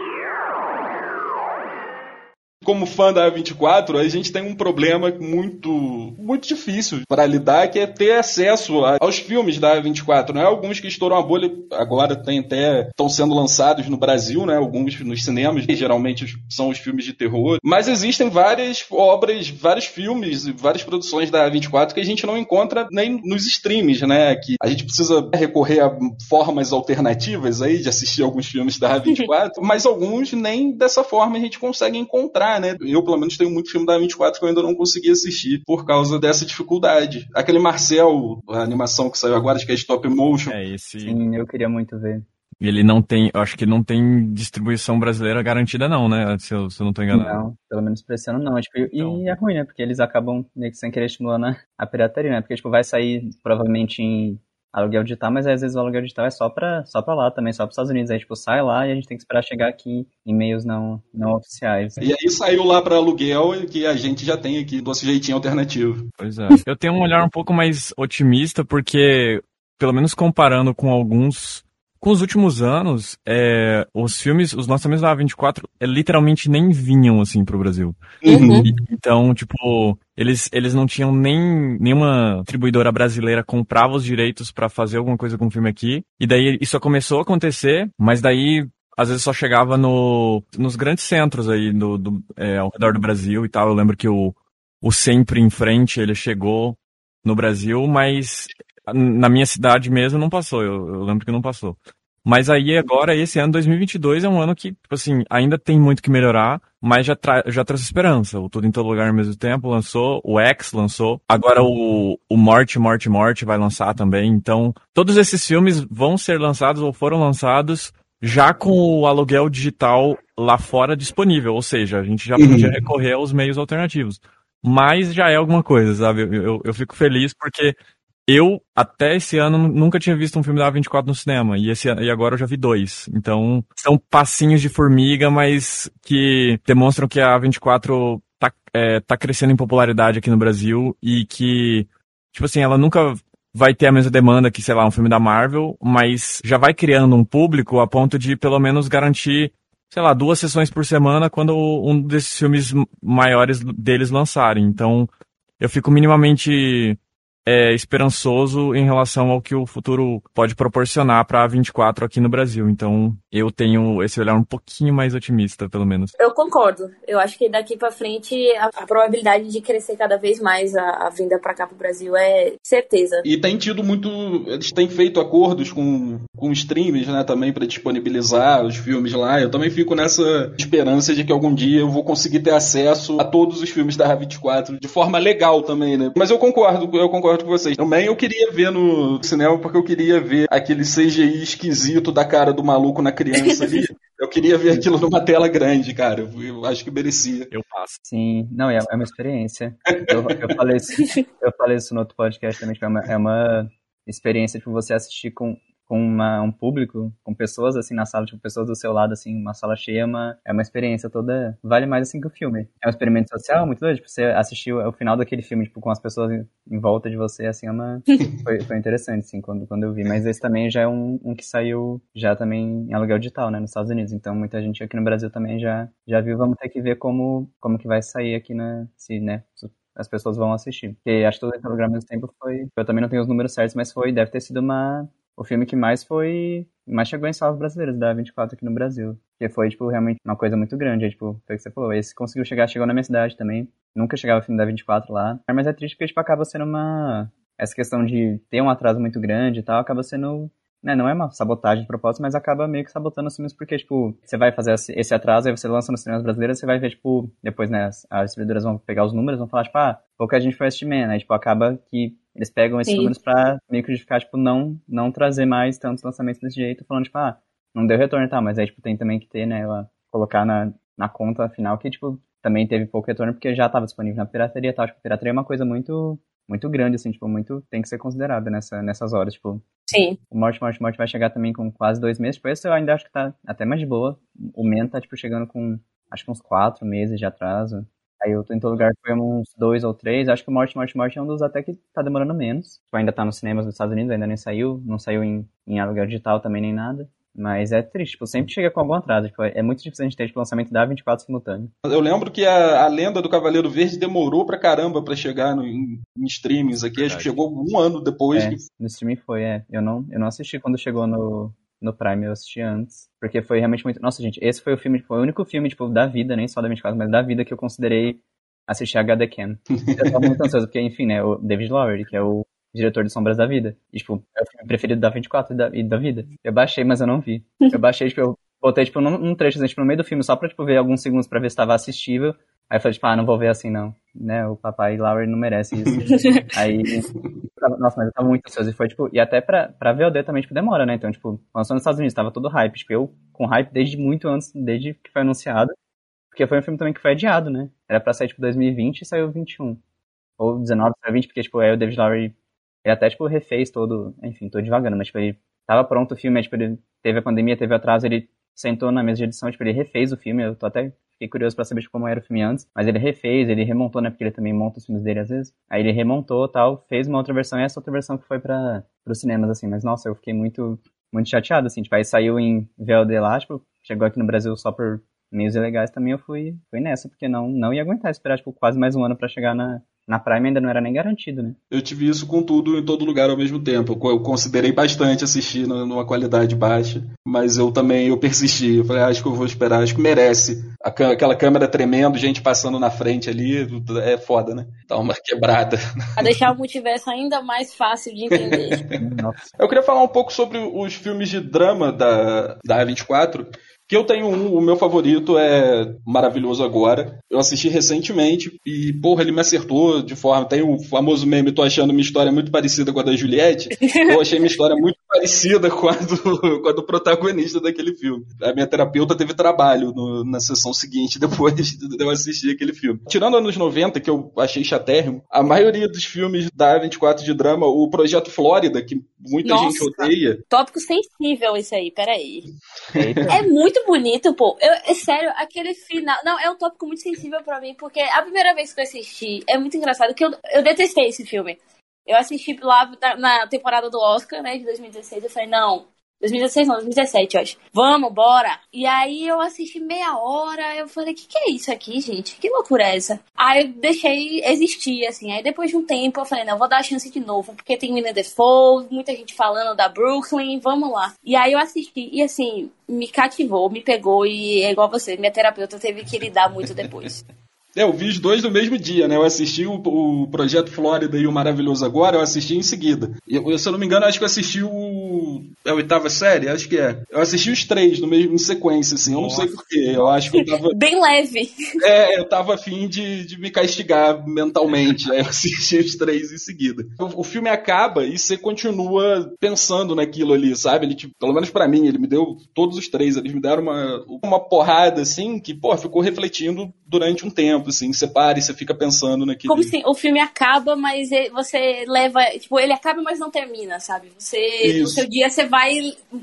como fã da A24, a gente tem um problema muito, muito difícil para lidar, que é ter acesso aos filmes da A24, né? Alguns que estouram a bolha agora tem até estão sendo lançados no Brasil, né? Alguns nos cinemas, que geralmente são os filmes de terror, mas existem várias obras, vários filmes, várias produções da A24 que a gente não encontra nem nos streams, né? Que a gente precisa recorrer a formas alternativas aí de assistir alguns filmes da A24, mas alguns nem dessa forma a gente consegue encontrar, né? Eu, pelo menos, tenho muito filme da A24 que eu ainda não consegui assistir por causa dessa dificuldade. Aquele Marcel, a animação que saiu agora, acho que é stop motion. É esse. Sim, eu queria muito ver. Ele não tem, eu acho que não tem distribuição brasileira garantida não, né? Se eu, se eu não tô enganado. Não, pelo menos pra esse ano não. Tipo, Então. E é ruim, né? Porque eles acabam meio que sem querer estimulando a, a pirataria, né? Porque, tipo, vai sair provavelmente em aluguel digital, mas às vezes o aluguel digital é só pra, só pra lá também, só pros Estados Unidos. Aí, tipo, sai lá e a gente tem que esperar chegar aqui em meios não, não oficiais. E aí saiu lá para aluguel que a gente já tem aqui do jeitinho alternativo. Pois é. Eu tenho um olhar um pouco mais otimista porque, pelo menos comparando com alguns, com os últimos anos, é, os filmes, os lançamentos da A24 é, literalmente nem vinham assim pro Brasil. Uhum. E- Então, tipo, eles, eles não tinham nem nenhuma distribuidora brasileira comprava os direitos pra fazer alguma coisa com o filme aqui. E daí isso começou a acontecer, mas daí às vezes só chegava no, nos grandes centros aí do, do, é, ao redor do Brasil e tal. Eu lembro que o, o Sempre em Frente ele chegou no Brasil, mas na minha cidade mesmo não passou. Eu, eu lembro que não passou. Mas aí agora, esse ano 2022 é um ano que, tipo assim, ainda tem muito que melhorar, mas já, tra já trouxe esperança. O Tudo em Todo Lugar ao mesmo tempo lançou, o X lançou, agora o, o Morte, Morte, Morte vai lançar também. Então, todos esses filmes vão ser lançados ou foram lançados já com o aluguel digital lá fora disponível, ou seja, a gente já Uhum. podia recorrer aos meios alternativos. Mas já é alguma coisa, sabe? Eu, eu, eu fico feliz porque eu, até esse ano, nunca tinha visto um filme da A24 no cinema. E, esse, e agora eu já vi dois. Então, são passinhos de formiga, mas que demonstram que a A24 tá, é, tá crescendo em popularidade aqui no Brasil e que, tipo assim, ela nunca vai ter a mesma demanda que, sei lá, um filme da Marvel, mas já vai criando um público a ponto de, pelo menos, garantir, sei lá, duas sessões por semana quando um desses filmes maiores deles lançarem. Então, eu fico minimamente é, esperançoso em relação ao que o futuro pode proporcionar para a 24 aqui no Brasil. Então, eu tenho esse olhar um pouquinho mais otimista, pelo menos. Eu concordo. Eu acho que daqui pra frente a, a probabilidade de crescer cada vez mais a, a vinda pra cá pro Brasil é certeza. E tem tido muito. Eles têm feito acordos com, com streams, né, também, para disponibilizar os filmes lá. Eu também fico nessa esperança de que algum dia eu vou conseguir ter acesso a todos os filmes da A24 de forma legal também, né? Mas eu concordo, eu concordo com vocês. Também eu queria ver no cinema porque eu queria ver aquele CGI esquisito da cara do maluco na criança ali. [LAUGHS] Eu queria ver aquilo numa tela grande, cara. Eu, eu acho que merecia. Eu passo. Sim, não, é, é uma experiência. Eu, eu, falei isso, eu falei isso no outro podcast também, tipo, é uma, é uma experiência tipo, você assistir com, com uma, um público, com pessoas assim na sala, tipo, pessoas do seu lado, assim, uma sala cheia, é uma, é uma experiência toda, vale mais assim que o filme. É um experimento social muito doido, tipo, você assistiu o final daquele filme, tipo, com as pessoas em, volta de você, assim, é uma, [LAUGHS] foi, foi interessante, assim, quando, quando eu vi. Mas esse também já é um, um que saiu já também em aluguel digital, né, nos Estados Unidos. Então muita gente aqui no Brasil também já, já viu, vamos ter que ver como, como que vai sair aqui na, se, né, as pessoas vão assistir. Porque acho que todo esse programa mesmo tempo foi. Eu também não tenho os números certos, mas foi, deve ter sido uma. O filme que mais foi. Mais chegou em salas brasileiras da 24 aqui no Brasil. Que foi, tipo, realmente uma coisa muito grande. Aí, tipo, foi o que você falou. Esse conseguiu chegar, chegou na minha cidade também. Nunca chegava o filme da 24 lá. Mas é triste porque, tipo, acaba sendo uma. Essa questão de ter um atraso muito grande e tal, acaba sendo né, não é uma sabotagem de propósito, mas acaba meio que sabotando os filmes, porque, tipo, você vai fazer esse atraso, aí você lança nos cinemas brasileiros, você vai ver, tipo, depois, né, as, as distribuidoras vão pegar os números, vão falar, tipo, ah, pouca gente foi assistir Man, aí, tipo, acaba que eles pegam esses Sim. números pra meio que justificar, tipo, não, não trazer mais tantos lançamentos desse jeito, falando, tipo, ah, não deu retorno e tal, mas aí, tipo, tem também que ter, né, ela colocar na, na conta final que, tipo, também teve pouco retorno porque já estava disponível na pirataria e tal, tipo, pirataria é uma coisa muito muito grande, assim, tipo, muito, tem que ser considerada nessa, nessas horas, tipo, Sim. o Morte, Morte, Morte vai chegar também com quase dois meses. Tipo, esse eu ainda acho que tá até mais de boa. O Men tá, tipo, chegando com, acho que uns quatro meses de atraso. Aí eu tô em todo lugar foi uns dois ou três. Acho que o Morte, Morte, Morte é um dos até que tá demorando menos. Tipo, ainda tá nos cinemas dos Estados Unidos, ainda nem saiu. Não saiu em, em aluguel digital também, nem nada. Mas é triste, tipo, sempre chega com algum atraso. Tipo, é muito difícil a gente ter tipo, lançamento da 24 simultâneo. Eu lembro que a, a lenda do Cavaleiro Verde demorou pra caramba pra chegar no, em, em streamings aqui. Acho que chegou um ano depois. É, que- no streaming foi, é. Eu não, eu não assisti quando chegou no, no Prime, eu assisti antes. Porque foi realmente muito. Nossa, gente, esse foi o filme, foi o único filme, tipo, da vida, nem só da 24, mas da vida que eu considerei assistir HD Cam. [LAUGHS] Eu tava muito ansioso, porque, enfim, né, o David Lowery, que é o diretor de Sombras da Vida. E, tipo, é o filme preferido da 24 e da, e da vida. Eu baixei, mas eu não vi. [LAUGHS] Eu baixei, tipo, eu botei, tipo, num, num trecho, assim, tipo, no meio do filme, só pra, tipo, ver alguns segundos pra ver se tava assistível. Aí eu falei, tipo, ah, não vou ver assim, não. Né, o papai Lowery não merece isso. [LAUGHS] Aí, nossa, mas eu tava muito ansioso. E foi, tipo, e até pra, pra VOD também, tipo, demora, né? Então, tipo, lançou nos Estados Unidos, tava todo hype. Tipo, eu com hype desde muito antes, desde que foi anunciado. Porque foi um filme também que foi adiado, né? Era pra sair, tipo, 2020 e saiu 21. Ou 19, saiu 20, porque, tipo, aí o David Lowery, ele até, tipo, refez todo, enfim, tô devagando, mas, tipo, ele tava pronto o filme, aí, tipo, ele teve a pandemia, teve atraso, ele sentou na mesa de edição, tipo, ele refez o filme, eu tô até fiquei curioso pra saber tipo, como era o filme antes, mas ele refez, ele remontou, né, porque ele também monta os filmes dele às vezes. Aí ele remontou, tal, fez uma outra versão, e essa outra versão que foi para os cinemas assim, mas nossa, eu fiquei muito muito chateado assim, tipo, aí saiu em VLD lá, tipo, chegou aqui no Brasil só por meios ilegais também, eu fui fui nessa, porque não não ia aguentar esperar tipo quase mais um ano pra chegar na na Prime ainda não era nem garantido, né? Eu tive isso com tudo em todo lugar ao mesmo tempo. Eu eu considerei bastante assistir nu- numa qualidade baixa, mas eu também eu persisti. Eu falei, ah, acho que eu vou esperar, acho que merece. Aquela câmera tremendo, gente passando na frente ali, é foda, né? Dá uma [LAUGHS] quebrada. Pra deixar o multiverso ainda mais fácil de entender. [LAUGHS] Eu queria falar um pouco sobre os filmes de drama da, da A24. Que eu tenho um, o meu favorito é Maravilhoso Agora. Eu assisti recentemente e, porra, ele me acertou de forma. Tem o famoso meme, tô achando minha história muito parecida com a da Juliette. Eu achei minha história muito parecida com a do, [LAUGHS] com a do protagonista daquele filme. A minha terapeuta teve trabalho no- na sessão seguinte, [LAUGHS] depois de eu assistir aquele filme. Tirando anos 90, que eu achei chatérrimo, a maioria dos filmes da A24 de drama, o Projeto Flórida, que muita Nossa. gente odeia, Tópico sensível isso aí, peraí. Eita. É muito bonito, pô. Eu, é sério, aquele final. Não, é um tópico muito sensível pra mim, porque a primeira vez que eu assisti é muito engraçado, que eu, eu detestei esse filme. Eu assisti lá na, temporada do Oscar, né, de 2016. Eu falei, não. 2016 não, 2017, eu acho. Vamos, bora. E aí eu assisti meia hora, eu falei, que que é isso aqui, gente? Que loucura é essa? Aí eu deixei existir, assim. Aí depois de um tempo eu falei, não, vou dar a chance de novo, porque tem William Defoe, muita gente falando da Brooklyn, vamos lá. E aí eu assisti, e assim, me cativou, me pegou, e é igual você, minha terapeuta teve que lidar muito depois. [LAUGHS] É, eu vi os dois no mesmo dia, né? Eu assisti o, o Projeto Flórida e o Maravilhoso Agora, eu assisti em seguida. Eu, se eu não me engano, acho que eu assisti o. É a oitava série? Acho que é. Eu assisti os três no mesmo, em sequência, assim. Eu não sei porquê. Eu acho que eu tava. [LAUGHS] Bem leve. É, eu tava afim de, de me castigar mentalmente. Aí eu assisti os três em seguida. O, o filme acaba e você continua pensando naquilo ali, sabe? Ele, tipo, pelo menos pra mim, ele me deu todos os três, eles me deram uma, uma porrada, assim, que, pô, ficou refletindo durante um tempo, assim. Você para e você fica pensando naquilo. Como se o filme acaba, mas ele- você leva. Tipo, ele acaba, mas não termina, sabe? Você, no Isso. seu dia, você vai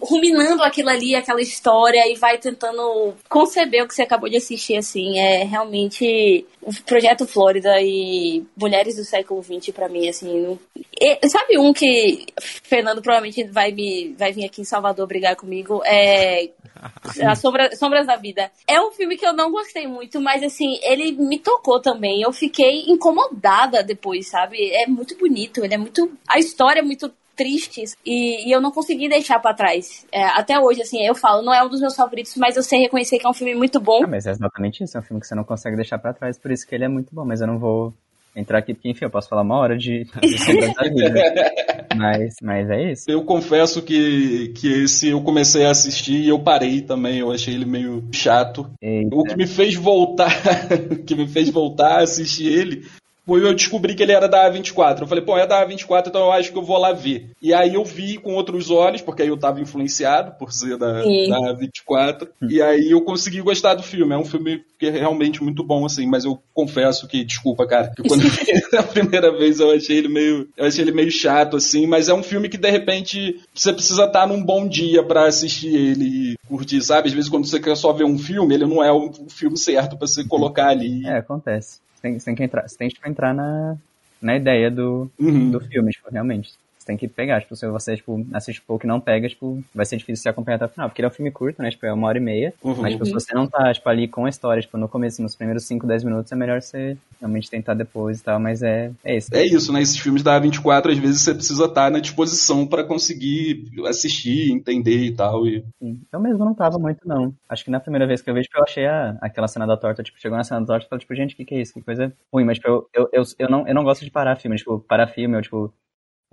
ruminando aquilo ali, aquela história, e vai tentando conceber o que você acabou de assistir, assim. É realmente. O Projeto Flórida e Mulheres do Século XX, pra mim, assim. não- E- sabe um que Fernando provavelmente vai, me, vai vir aqui em Salvador brigar comigo? É. [LAUGHS] Sombra, Sombras da Vida. É um filme que eu não gostei muito, mas assim, ele me tocou também. Eu fiquei incomodada depois, sabe? É muito bonito, ele é muito. A história é muito triste e, e eu não consegui deixar pra trás. É, até hoje, assim, eu falo, não é um dos meus favoritos, mas eu sei reconhecer que é um filme muito bom. Ah, mas é exatamente isso, é um filme que você não consegue deixar pra trás, por isso que ele é muito bom, mas eu não vou entrar aqui, porque enfim, eu posso falar uma hora de. [LAUGHS] Mas, mas é isso. Eu confesso que, que esse eu comecei a assistir e eu parei também. Eu achei ele meio chato. Eita. O que me fez voltar, [LAUGHS] o que me fez voltar a assistir ele foi eu descobri que ele era da A24. Eu falei, pô, é da A24, então eu acho que eu vou lá ver. E aí eu vi com outros olhos, porque aí eu tava influenciado por ser da, Sim. da A24. E aí eu consegui gostar do filme. É um filme que é realmente muito bom, assim, mas eu confesso que, desculpa, cara, que quando [LAUGHS] eu vi a primeira vez eu achei ele meio. Eu achei ele meio chato, assim, mas é um filme que de repente você precisa estar num bom dia pra assistir ele e curtir, sabe? Às vezes quando você quer só ver um filme, ele não é o o filme certo pra você colocar ali. É, acontece. Tem, tem que entrar, você tem que entrar na, na ideia do, Uhum. do filme, tipo, realmente. Tem que pegar. Tipo, se você, tipo, assiste pouco e não pega, tipo, vai ser difícil se acompanhar até o final. Porque ele é um filme curto, né? Tipo, é uma hora e meia. Uhum. Mas, tipo, se você não tá, tipo, ali com a história, tipo, no começo, nos primeiros 5, 10 minutos, é melhor você realmente tentar depois e tal. Mas é, é isso. É isso, né? Esses filmes da A24, às vezes você precisa estar na disposição para conseguir assistir, entender e tal. E... Sim. Eu mesmo não tava muito, não. Acho que na primeira vez que eu vi, tipo, eu achei a, aquela cena da torta, tipo, chegou na cena da torta e falei, tipo, gente, o que, que é isso? Que coisa ruim. Mas, tipo, eu, eu, eu, eu, não, eu não gosto de parar filme. Tipo, parar filme, eu, tipo,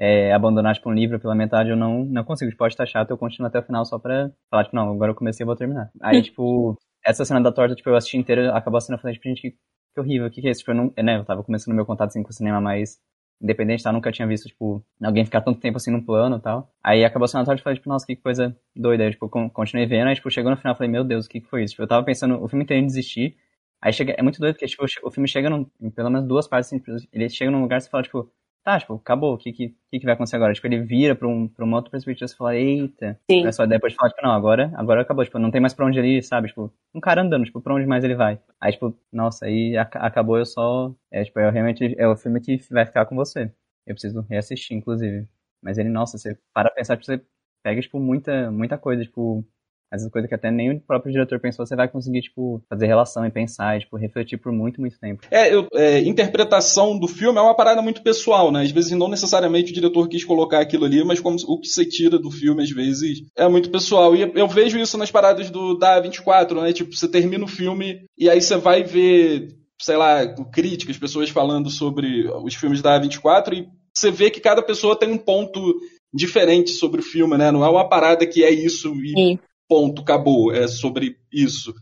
é, abandonar, tipo, um livro pela metade, eu não, não consigo. Tipo, pode estar chato, eu continuo até o final só pra falar, tipo, não, agora eu comecei, eu vou terminar. Aí, [LAUGHS] tipo, essa cena da torta, tipo, eu assisti inteira, acabou a cena, eu falei, tipo, gente, que, que horrível, o que, que é isso? Tipo, eu não, né, eu tava começando meu contato, assim, com o cinema mais independente, tá? Nunca tinha visto, tipo, alguém ficar tanto tempo assim num plano e tal. Aí acabou sendo a tarde e falei, tipo, nossa, que coisa doida. Aí, tipo, continuei vendo, aí, tipo, chegou no final, falei, meu Deus, o que, que foi isso? Tipo, eu tava pensando o filme inteiro em desistir. Aí chega, é muito doido, porque, tipo, o filme chega num, em pelo menos duas partes, assim, ele chega num lugar e você fala, tipo, tá, tipo, acabou, o que, que, que vai acontecer agora? Tipo, ele vira pra, um, pra uma outra perspectiva e fala, eita. Sim. É só depois falar, tipo, não, agora, agora acabou, tipo, não tem mais pra onde ele ir, sabe? Tipo, um cara andando, tipo, pra onde mais ele vai? Aí, tipo, nossa, aí ac acabou, eu só, é, tipo, é realmente, é o filme que vai ficar com você. Eu preciso reassistir, inclusive. Mas ele, nossa, você para pensar, tipo, você pega, tipo, muita, muita coisa, tipo, às vezes coisa que até nem o próprio diretor pensou, você vai conseguir, tipo, fazer relação e pensar, e, tipo, refletir por muito, muito tempo. É, eu, é, interpretação do filme é uma parada muito pessoal, né? Às vezes não necessariamente o diretor quis colocar aquilo ali, mas como o que você tira do filme, às vezes, é muito pessoal. E eu vejo isso nas paradas do da 24, né? Tipo, você termina o filme e aí você vai ver sei lá, críticas, pessoas falando sobre os filmes da A24 e você vê que cada pessoa tem um ponto diferente sobre o filme, né? Não é uma parada que é isso e Sim. Ponto, acabou, é sobre isso.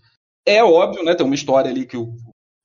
É óbvio, né? Tem uma história ali que eu,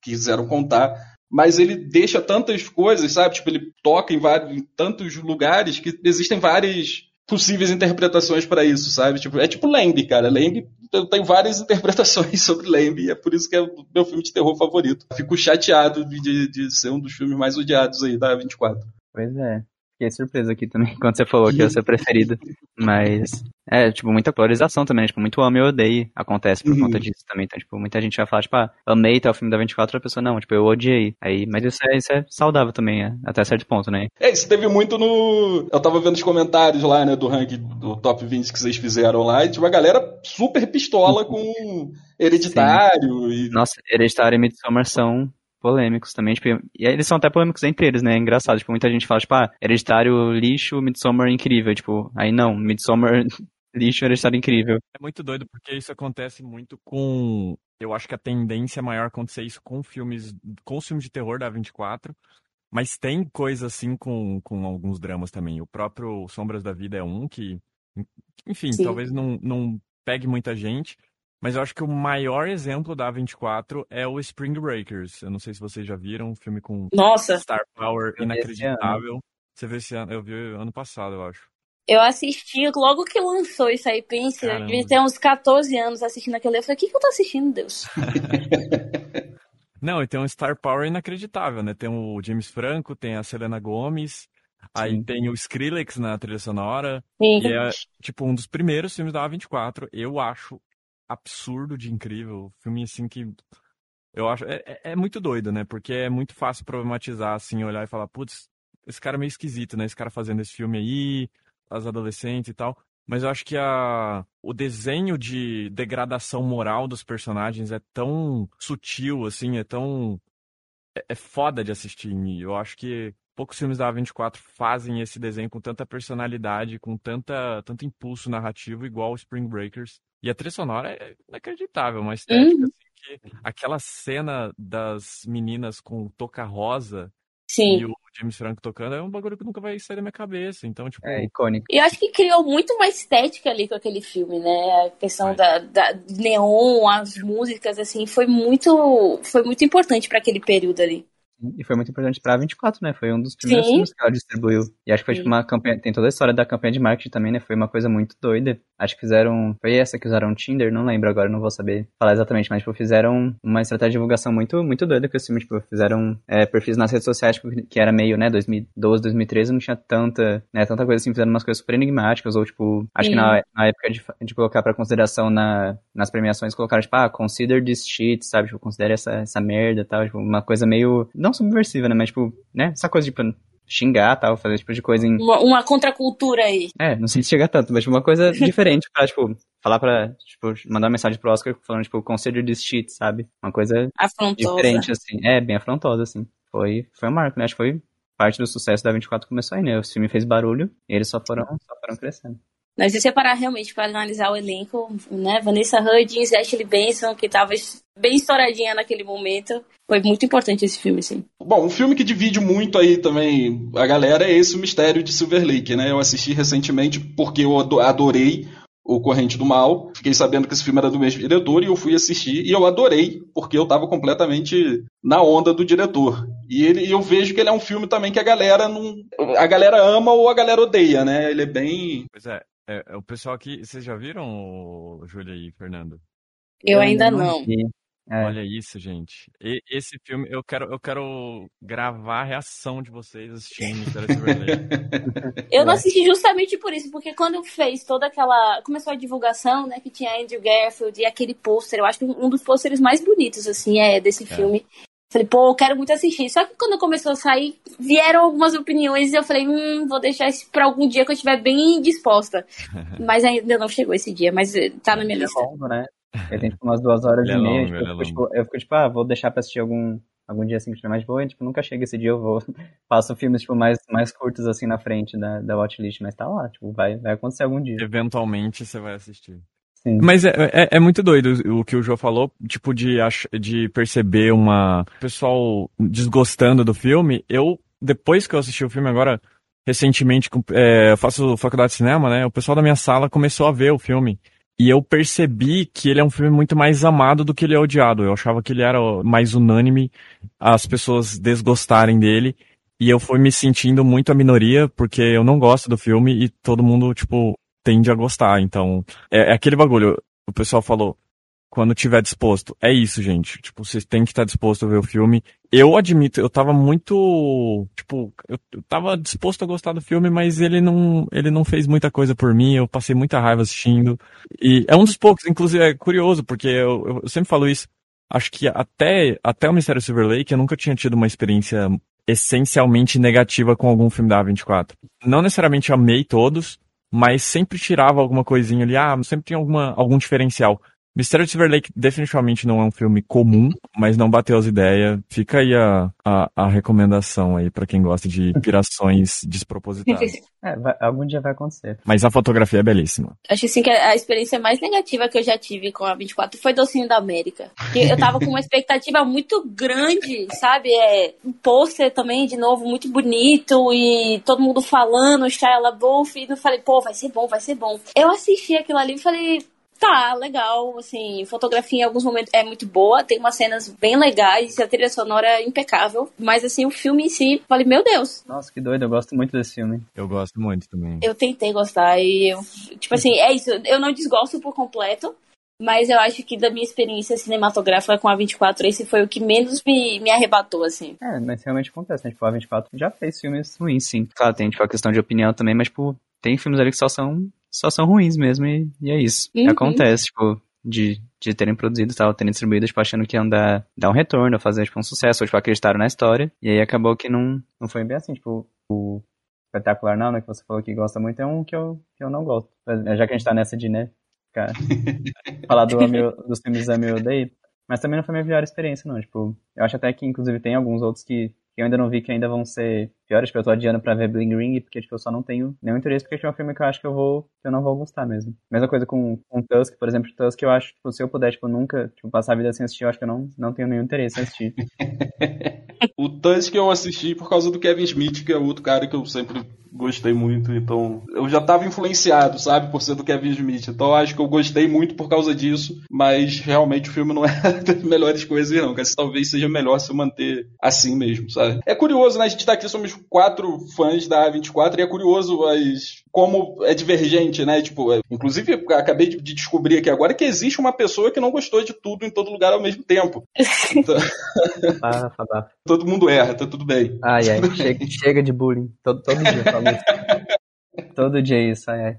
quiseram contar, mas ele deixa tantas coisas, sabe? Tipo, ele toca em, vários, em tantos lugares que existem várias possíveis interpretações para isso, sabe? Tipo, é tipo Lamb, cara. Lamb, eu tenho várias [LAUGHS] interpretações sobre Lamb e é por isso que é o meu filme de terror favorito. Fico chateado de, de ser um dos filmes mais odiados aí da 24. Pois é. Fiquei surpreso aqui também [LAUGHS] quando você falou que é o seu preferido. Mas é, tipo, muita polarização também, né? Tipo, muito amo e odeio acontece por uhum. conta disso também. Então, tipo, muita gente vai falar, tipo, ah, amei tal filme da 24, a pessoa, não, tipo, eu odiei. Aí, mas isso é, isso é saudável também, é, até certo ponto, né? É, isso teve muito no. Eu tava vendo os comentários lá, né, do ranking do top 20 que vocês fizeram lá, e tipo, a galera super pistola com Hereditário Sim. e. Nossa, Hereditário e Midsommar são polêmicos também, tipo, e eles são até polêmicos entre eles, né? É engraçado, tipo, muita gente fala, tipo, ah, Hereditário lixo, Midsommar incrível, tipo, aí não, Midsommar [LAUGHS] lixo, Hereditário incrível. É muito doido porque isso acontece muito com, eu acho que a tendência maior a acontecer isso com filmes, com os filmes de terror da 24, mas tem coisa assim com, com alguns dramas também. O próprio Sombras da Vida é um que, enfim, Sim. talvez não, não pegue muita gente, mas eu acho que o maior exemplo da A24 é o Spring Breakers. Eu não sei se vocês já viram, um filme com Nossa. Star Power inacreditável. Você viu esse ano? Eu vi ano passado, eu acho. Eu assisti logo que lançou isso aí, pense, eu devia ter uns 14 anos assistindo aquele. Eu falei, o que, que eu tô assistindo, Deus? [LAUGHS] Não, e tem um Star Power inacreditável, né? Tem o James Franco, tem a Selena Gomez, Sim. aí tem o Skrillex na trilha sonora. Sim. E é, tipo, um dos primeiros filmes da A24. Eu acho absurdo de incrível. Filme assim que. Eu acho. É, é, é muito doido, né? Porque é muito fácil problematizar, assim, olhar e falar, putz, esse cara é meio esquisito, né? Esse cara fazendo esse filme aí, as adolescentes e tal. Mas eu acho que a, o desenho de degradação moral dos personagens é tão sutil, assim, é tão. É, é foda de assistir. Eu acho que poucos filmes da A24 fazem esse desenho com tanta personalidade, com tanta, tanto impulso narrativo, igual Spring Breakers. E a trilha sonora é inacreditável, uma estética, uhum. assim, que aquela cena das meninas com toca rosa Sim. e o James Franco tocando é um bagulho que nunca vai sair da minha cabeça. Então, tipo. É icônico. E eu acho que criou muito uma estética ali com aquele filme, né? A questão da, da neon, as músicas, assim, foi muito, foi muito importante para aquele período ali. E foi muito importante pra 24, né? Foi um dos primeiros Sim. filmes que ela distribuiu. E acho que foi tipo uma campanha. Tem toda a história da campanha de marketing também, né? Foi uma coisa muito doida. Acho que fizeram. Foi essa que usaram Tinder, não lembro agora, não vou saber falar exatamente, mas tipo, fizeram uma estratégia de divulgação muito, muito doida com esse filme. Tipo, fizeram é, perfis nas redes sociais, tipo, que era meio, né, 2012, 2013, não tinha tanta, né, tanta coisa assim, fizeram umas coisas super enigmáticas, ou tipo, acho Sim. que na, na época de, de colocar pra consideração na, nas premiações, colocaram, tipo, ah, consider this shit, sabe? Tipo, considere essa, essa merda e tal, tipo, uma coisa meio, não subversiva, né, mas tipo, né, essa coisa, tipo, xingar tal, fazer tipo de coisa em. Uma, uma contracultura aí. É, não sei se chegar tanto, mas tipo, uma coisa diferente pra, tipo, falar pra, tipo, mandar uma mensagem pro Oscar falando, tipo, consider this shit, sabe? Uma coisa Afrontosa. diferente, assim. É, bem afrontosa, assim. Foi, foi um marco, né? Acho que foi parte do sucesso da 24 começou aí, né? O filme fez barulho e eles só foram, só foram crescendo. Mas se você parar realmente para analisar o elenco, né? Vanessa Hudgens, Ashley Benson, que tava bem estouradinha naquele momento. Foi muito importante esse filme, sim. Bom, um filme que divide muito aí também a galera é esse O Mistério de Silver Lake, né? Eu assisti recentemente porque eu ado- adorei o Corrente do Mal. Fiquei sabendo que esse filme era do mesmo diretor e eu fui assistir e eu adorei porque eu tava completamente na onda do diretor. E ele, e eu vejo que ele é um filme também que a galera não, a galera ama ou a galera odeia, né? Ele é bem Pois é, é, é o pessoal aqui. Vocês já viram, o Júlia e Fernando? Eu ainda não. É. Olha isso, gente. E- esse filme, eu quero, eu quero gravar a reação de vocês assistindo. [LAUGHS] Eu não assisti justamente por isso, porque quando fez toda aquela. Começou a divulgação, né? Que tinha Andrew Garfield e aquele pôster, eu acho que um dos pôsteres mais bonitos, assim, é desse filme. Falei, pô, eu quero muito assistir. Só que quando começou a sair, vieram algumas opiniões e eu falei, hum, vou deixar isso pra algum dia que eu estiver bem disposta. [LAUGHS] mas ainda não chegou esse dia, mas eh, tá na minha é lista. longo, né? Ele tem tipo umas duas horas Ele e é meia. longo, tipo, ele eu, é fico, tipo, eu fico tipo, ah, vou deixar pra assistir algum, algum dia assim que estiver mais boa, e tipo, nunca chega esse dia, eu vou. [LAUGHS] Faço filmes, tipo, mais, mais curtos assim na frente da, da watchlist, mas tá lá, tipo, vai, vai acontecer algum dia. Eventualmente você vai assistir. Mas é, é, é muito doido o que o João falou, tipo, de, de perceber uma. o pessoal desgostando do filme. Eu, depois que eu assisti o filme agora, recentemente, é, eu faço faculdade de cinema, né? O pessoal da minha sala começou a ver o filme. E eu percebi que ele é um filme muito mais amado do que ele é odiado. Eu achava que ele era mais unânime as pessoas desgostarem dele. E eu fui me sentindo muito a minoria, porque eu não gosto do filme e todo mundo, tipo, tende a gostar. Então, é, é aquele bagulho. O pessoal falou, quando tiver disposto. É isso, gente. Tipo, vocês têm que estar disposto a ver o filme. Eu admito, eu tava muito. Tipo, eu, eu tava disposto a gostar do filme, mas ele não, ele não fez muita coisa por mim. Eu passei muita raiva assistindo. E é um dos poucos, inclusive é curioso, porque eu, eu- sempre falo isso. Acho que até, até o Mistério Silver Lake eu nunca tinha tido uma experiência essencialmente negativa com algum filme da A24. Não necessariamente amei todos, mas sempre tirava alguma coisinha ali, ah, sempre tinha alguma, algum diferencial. Mistério de Silver Lake definitivamente não é um filme comum, mas não bateu as ideias. Fica aí a, a, a recomendação aí pra quem gosta de pirações [LAUGHS] despropositadas. É, vai- algum dia vai acontecer. Mas a fotografia é belíssima. Acho assim que a experiência mais negativa que eu já tive com a 24 foi Docinho da América. Porque eu tava com uma expectativa muito grande, sabe? É, um pôster também, de novo, muito bonito e todo mundo falando, Shia LaBeouf, e eu falei, pô, vai ser bom, vai ser bom. Eu assisti aquilo ali e falei, tá, legal, assim, fotografia em alguns momentos é muito boa, tem umas cenas bem legais, a trilha sonora é impecável, mas assim, o filme em si, falei, meu Deus, Nossa, que doido, eu gosto muito desse filme. Eu gosto muito também. eu tentei gostar e eu, tipo assim, é isso, eu não desgosto por completo, mas eu acho que da minha experiência cinematográfica com a 24, esse foi o que menos me, me arrebatou, assim. É, mas realmente acontece, né? Tipo, a 24 já fez filmes ruins, sim. Claro, tem, tipo, a questão de opinião também, mas, tipo, tem filmes ali que só são, só são ruins mesmo, e, e é isso. Uhum. Acontece, tipo, de, de terem produzido e tal, terem distribuído, tipo, achando que iam dar, dar um retorno, fazer, tipo, um sucesso, ou, tipo, acreditaram na história, e aí acabou que não, não foi bem assim, tipo, o Espetacular Não, né, que você falou que gosta muito, é um que eu, que eu não gosto. Já que a gente tá nessa de, né, ficar, [LAUGHS] falar do dos filmes Ame e Odeio, mas também não foi minha melhor experiência, não. Tipo, eu acho até que, inclusive, tem alguns outros que, que eu ainda não vi que ainda vão ser piores. Tipo, eu tô adiando pra ver Bling Ring, porque, tipo, eu só não tenho nenhum interesse, porque é um filme que eu acho que eu vou, que eu não vou gostar mesmo. Mesma coisa com, com Tusk, por exemplo, Tusk eu acho, tipo, se eu puder, tipo, nunca, tipo, passar a vida sem assistir, eu acho que eu não, não tenho nenhum interesse em assistir. [LAUGHS] O Tusk eu assisti por causa do Kevin Smith, que é outro cara que eu sempre gostei muito, então eu já tava influenciado, sabe, por ser do Kevin Smith. Então acho que eu gostei muito por causa disso, mas realmente o filme não [LAUGHS] é das melhores coisas não, cara. Talvez seja melhor se manter assim mesmo, sabe? É curioso, né? A gente tá aqui, somos quatro fãs da A24 e é curioso as como é divergente, né? Tipo, é- inclusive acabei de de descobrir aqui agora que existe uma pessoa que não gostou de tudo em todo lugar ao mesmo tempo. [LAUGHS] Então, tá. todo mundo erra, tá tudo bem. Ai, ai, chega, chega de bullying. Todo, todo dia falo isso. Todo dia isso, ai, ai.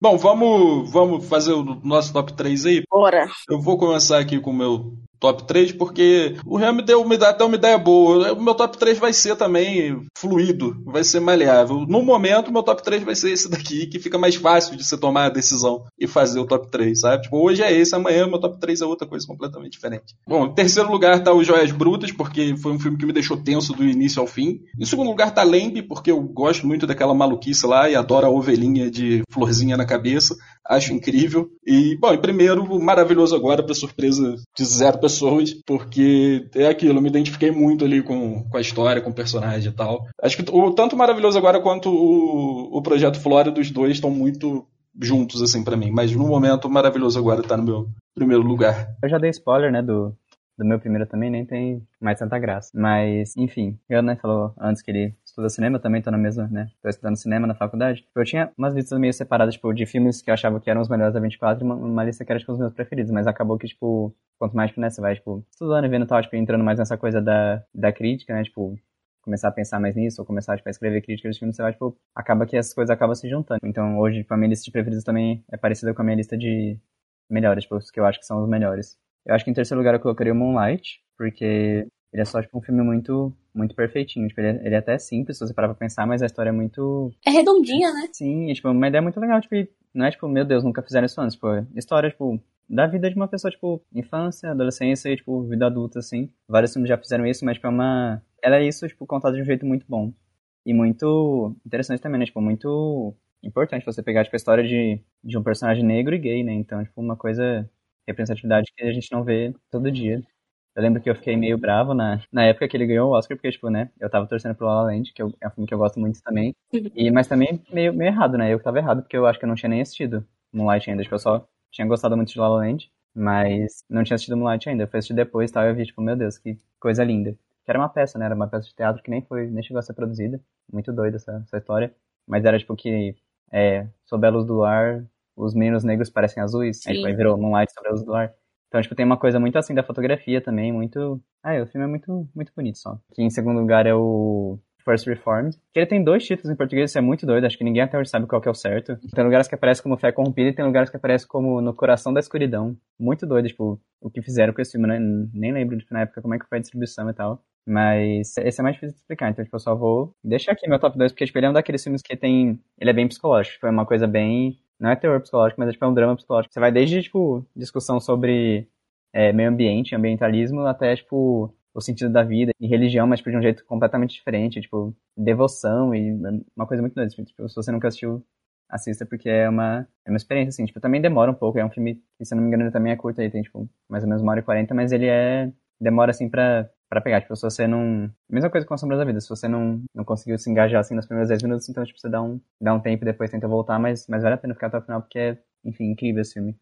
Bom, vamos, vamos fazer o nosso top 3 aí. Bora. Eu vou começar aqui com o meu top 3, porque o Real me deu, dá até uma ideia boa. O meu top 3 vai ser também fluido, vai ser maleável. No momento, meu top 3 vai ser esse daqui, que fica mais fácil de você tomar a decisão e fazer o top 3, sabe? Tipo, hoje é esse, amanhã meu top 3 é outra coisa completamente diferente. Bom, em terceiro lugar tá o Joias Brutas, porque foi um filme que me deixou tenso do início ao fim. Em segundo lugar tá Lembe, porque eu gosto muito daquela maluquice lá e adoro a ovelhinha de florzinha na cabeça. Acho incrível. E, bom, em primeiro, maravilhoso agora, pra surpresa de zero pessoas, porque é aquilo, eu me identifiquei muito ali com, com a história, com o personagem e tal. Acho que o tanto maravilhoso agora quanto o, o projeto Flora dos dois estão muito juntos, assim, para mim. Mas no momento, maravilhoso agora tá no meu primeiro lugar. Eu já dei spoiler, né, do, do meu primeiro também, nem tem mais tanta graça. Mas, enfim, eu, né, falou antes que ele estuda cinema, também tô na mesma, né, tô estudando cinema na faculdade. Eu tinha umas listas meio separadas, tipo, de filmes que eu achava que eram os melhores da 24 e uma, uma lista que era, tipo, os meus preferidos, mas acabou que, tipo, quanto mais, tipo, né, você vai, tipo, estudando e vendo tal, tipo, entrando mais nessa coisa da, da crítica, né, tipo, começar a pensar mais nisso, ou começar tipo, a escrever críticas de filmes, você vai, tipo, acaba que essas coisas acabam se juntando. Então, hoje, tipo, a minha lista de preferidos também é parecida com a minha lista de melhores, tipo, os que eu acho que são os melhores. Eu acho que em terceiro lugar eu colocaria o Moonlight, porque ele é só, tipo, um filme muito, muito perfeitinho. Tipo, ele é, ele é até simples, se você parar pra pensar, mas a história é muito... É redondinha, né? Sim, e, tipo, uma ideia muito legal, tipo, não é, tipo, meu Deus, nunca fizeram isso antes, tipo, história, tipo, da vida de uma pessoa, tipo, infância, adolescência e, tipo, vida adulta, assim. Vários filmes já fizeram isso, mas, tipo, é uma... Ela é isso, tipo, contado de um jeito muito bom. E muito interessante também, né? Tipo, muito importante você pegar, tipo, a história de, de um personagem negro e gay, né? Então, tipo, uma coisa... Representatividade que a gente não vê todo dia. Eu lembro que eu fiquei meio bravo na, na época que ele ganhou o Oscar, porque, tipo, né, eu tava torcendo pro La La Land, que eu, é um filme que eu gosto muito também. E, mas também meio, meio errado, né? Eu que tava errado, porque eu acho que eu não tinha nem assistido Moonlight ainda. Tipo, eu só tinha gostado muito de La La Land, mas não tinha assistido Moonlight ainda. Eu fui assistir depois e tal, e eu vi, tipo, meu Deus, que coisa linda. Que era uma peça, né? Era uma peça de teatro que nem foi, nem chegou a ser produzida. Muito doida essa, essa história. Mas era, tipo, que, é, sob a luz do luar, os meninos negros parecem azuis. Aí, tipo, aí virou Moonlight sobre a luz do luar. Então, tipo, tem uma coisa muito assim da fotografia também, muito... Ah, o filme é muito, muito bonito só. Que em segundo lugar é o First Reformed. Que ele tem dois títulos em português, isso é muito doido, acho que ninguém até hoje sabe qual que é o certo. Tem lugares que aparece como Fé Corrompida e tem lugares que aparece como No Coração da Escuridão. Muito doido, tipo, o que fizeram com esse filme, né? Nem lembro, na época como é que foi a distribuição e tal. Mas esse é mais difícil de explicar, então tipo, eu só vou deixar aqui meu top 2, porque tipo, ele é um daqueles filmes que tem. Ele é bem psicológico. Foi uma coisa bem. Não é terror psicológico, mas é, tipo, é um drama psicológico. Você vai desde, tipo, discussão sobre é, meio ambiente, ambientalismo, até, tipo, o sentido da vida e religião, mas tipo, de um jeito completamente diferente, tipo, devoção e uma coisa muito doida. Tipo, se você nunca assistiu, assista porque é uma, é uma experiência, assim, tipo, também demora um pouco, é um filme que, se não me engano, também é curto, aí tem, tipo, mais ou menos uma hora e quarenta, mas ele é, demora, assim, pra, pra pegar, tipo, se você não, mesma coisa com a Sombra da Vida, se você não, não conseguiu se engajar, assim, nos primeiros 10 minutos, então, tipo, você dá um, dá um tempo e depois tenta voltar, mas, mas vale a pena ficar até o final, porque é, enfim, incrível esse filme.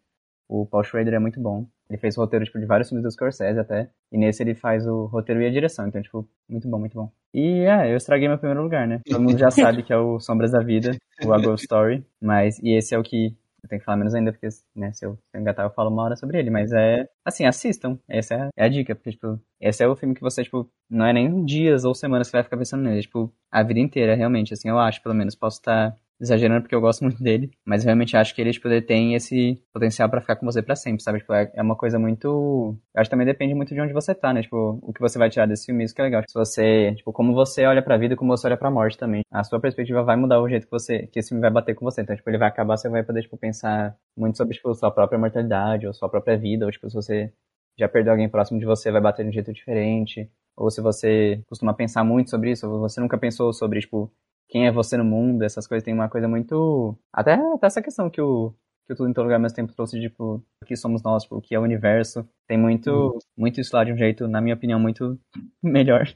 O Paul Schrader é muito bom. Ele fez o roteiro, tipo, de vários filmes do Scorsese até. E nesse ele faz o roteiro e a direção. Então, tipo, muito bom, muito bom. E, é, eu estraguei meu primeiro lugar, né? Todo mundo já sabe que é o Sombras da Vida, o A Ghost Story. Mas, e esse é o que eu tenho que falar menos ainda, porque, né, se eu, engatar, eu falo uma hora sobre ele. Mas é, assim, assistam. Essa é, é a dica, porque, tipo, esse é o filme que você, tipo, não é nem dias ou semanas que vai ficar pensando nele. É, tipo, a vida inteira, realmente, assim, eu acho, pelo menos. Posso estar exagerando porque eu gosto muito dele, mas realmente acho que ele tipo, ele tem esse potencial para ficar com você para sempre, sabe? Tipo, é, é uma coisa muito, eu acho que também depende muito de onde você tá, né? Tipo, o que você vai tirar desse filme, isso que é legal. Se você, tipo, como você olha para a vida, como você olha para a morte também. A sua perspectiva vai mudar o jeito que você, que esse filme vai bater com você. Então, tipo, ele vai acabar, você vai poder tipo pensar muito sobre tipo sua própria mortalidade ou sua própria vida, ou tipo, se você já perdeu alguém próximo de você, vai bater de um jeito diferente. Ou se você costuma pensar muito sobre isso, ou você nunca pensou sobre, tipo, quem é você no mundo, essas coisas tem uma coisa muito. Até, até essa questão que o, que o Tudo em Todo Lugar ao mesmo tempo trouxe, tipo, o que somos nós, tipo, o que é o universo. Tem muito, uhum. muito isso lá de um jeito, na minha opinião, muito [LAUGHS] melhor.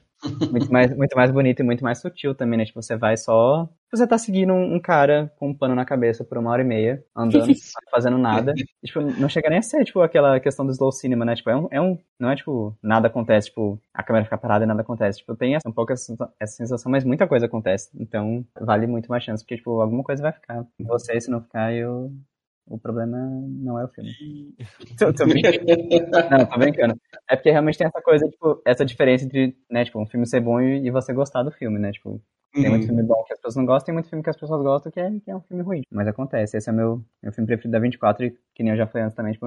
Muito, mais, muito mais bonito e muito mais sutil também, né? Tipo, você vai só. Você tá seguindo um, um cara com um pano na cabeça por uma hora e meia, andando, [LAUGHS] fazendo nada. E, tipo, não chega nem a ser, tipo, aquela questão do slow cinema, né? Tipo, é um, é um. Não é tipo, nada acontece, tipo, a câmera fica parada e nada acontece. Tipo, tem essa, um pouco essa, essa sensação, mas muita coisa acontece. Então, vale muito mais chance, porque, tipo, alguma coisa vai ficar. Você, se não ficar, eu, o problema não é o filme. [LAUGHS] tô, tô brincando. Não, tô brincando. É porque realmente tem essa coisa, tipo, essa diferença entre, né, tipo, um filme ser bom e, e você gostar do filme, né? Tipo, tem uhum. muito filme bom que as pessoas não gostam, tem muito filme que as pessoas gostam que é, que é um filme ruim. Mas acontece, esse é meu, meu filme preferido da 24 e que nem eu já falei antes também, tipo,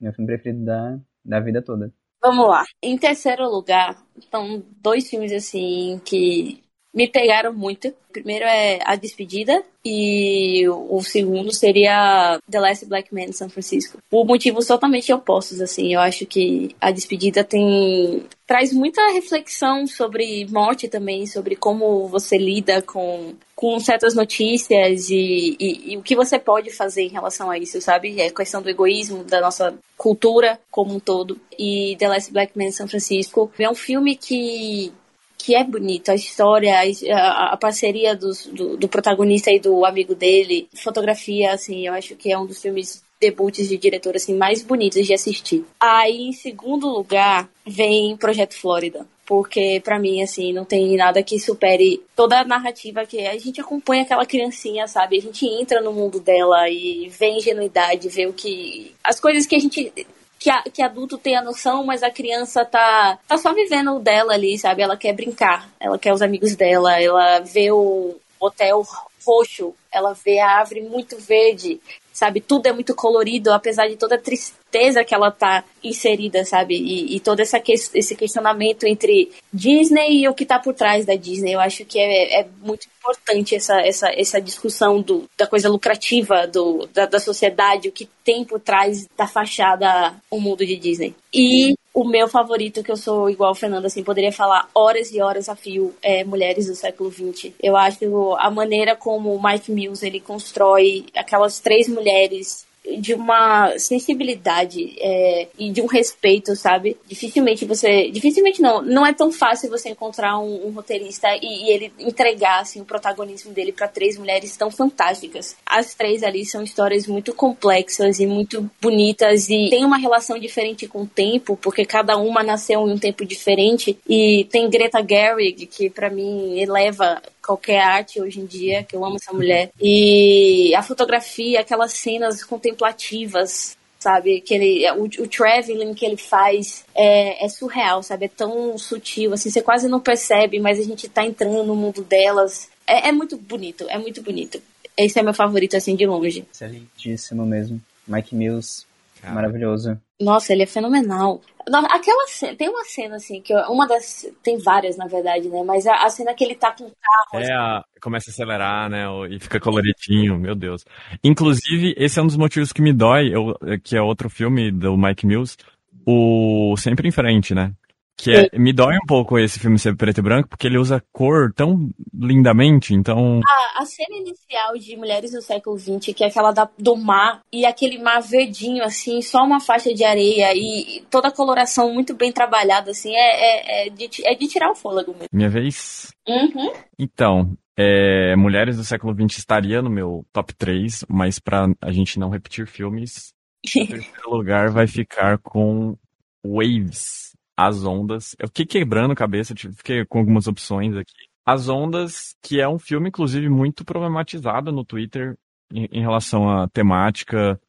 meu filme preferido da, da vida toda. Vamos lá. Em terceiro lugar, estão dois filmes assim que me pegaram muito. O primeiro é A Despedida e o segundo seria The Last Black Man em São Francisco. Por motivos totalmente opostos, assim. Eu acho que A Despedida tem traz muita reflexão sobre morte também, sobre como você lida com, com certas notícias e, e, e o que você pode fazer em relação a isso, sabe? É questão do egoísmo, da nossa cultura como um todo. E The Last Black Man São Francisco é um filme que que é bonito, a história, a, a parceria dos, do, do, protagonista e do amigo dele, fotografia, assim, eu acho que é um dos filmes debuts de diretor assim mais bonitos de assistir. Aí, em segundo lugar, vem Projeto Flórida, porque para mim assim não tem nada que supere toda a narrativa que a gente acompanha aquela criancinha, sabe? A gente entra no mundo dela e vê ingenuidade, vê o que as coisas que a gente que, a, que adulto tem a noção, mas a criança tá, tá só vivendo o dela ali, sabe? Ela quer brincar, ela quer os amigos dela, ela vê o hotel roxo, ela vê a árvore muito verde, sabe? Tudo é muito colorido, apesar de toda a tristeza que ela tá inserida, sabe? E, e todo essa que, esse questionamento entre Disney e o que tá por trás da Disney. Eu acho que é, é muito importante essa, essa, essa discussão do, da coisa lucrativa do, da, da sociedade, o que tem por trás da fachada o mundo de Disney. E o meu favorito, que eu sou igual o Fernando, assim, poderia falar horas e horas a fio, é Mulheres do século XX. Eu acho a maneira como o Mike Mills ele constrói aquelas três mulheres de uma sensibilidade é, e de um respeito, sabe? Dificilmente você. Dificilmente não. Não é tão fácil você encontrar um, um roteirista e, e, ele entregar assim, o protagonismo dele para três mulheres tão fantásticas. As três ali são histórias muito complexas e muito bonitas e tem uma relação diferente com o tempo, porque cada uma nasceu em um tempo diferente. E tem Greta Gerwig, que para mim eleva qualquer arte hoje em dia, que eu amo essa mulher. E a fotografia, aquelas cenas contemplativas, sabe? Aquele, o, o traveling que ele faz é, é, surreal, sabe? É tão sutil, assim, você quase não percebe, mas a gente tá entrando no mundo delas. É, é muito bonito, é muito bonito. Esse é meu favorito, assim, de longe. Excelentíssimo mesmo. Mike Mills, Cara. maravilhoso. Nossa, ele é fenomenal. Aquela cena, tem uma cena assim, que uma das. Tem várias, na verdade, né? Mas a, a cena que ele tá com o carro. É, assim, a, começa a acelerar, né? E fica coloridinho, meu Deus. Inclusive, esse é um dos motivos que me dói, eu, que é outro filme do Mike Mills, o Sempre em Frente, né? Que é, me dói um pouco esse filme ser preto e branco, porque ele usa cor tão lindamente, então... A, a cena inicial de Mulheres do Século XX, que é aquela da, do mar, e aquele mar verdinho, assim, só uma faixa de areia, e toda a coloração muito bem trabalhada, assim, é, é, é, de, é de tirar o fôlego mesmo. Minha vez? Uhum. Então, é, Mulheres do Século XX estaria no meu top 3, mas para a gente não repetir filmes, [LAUGHS] o terceiro lugar vai ficar com Waves as Ondas. Eu fiquei quebrando a cabeça, fiquei com algumas opções aqui. As Ondas, que é um filme, inclusive, muito problematizado no Twitter em, em relação à temática,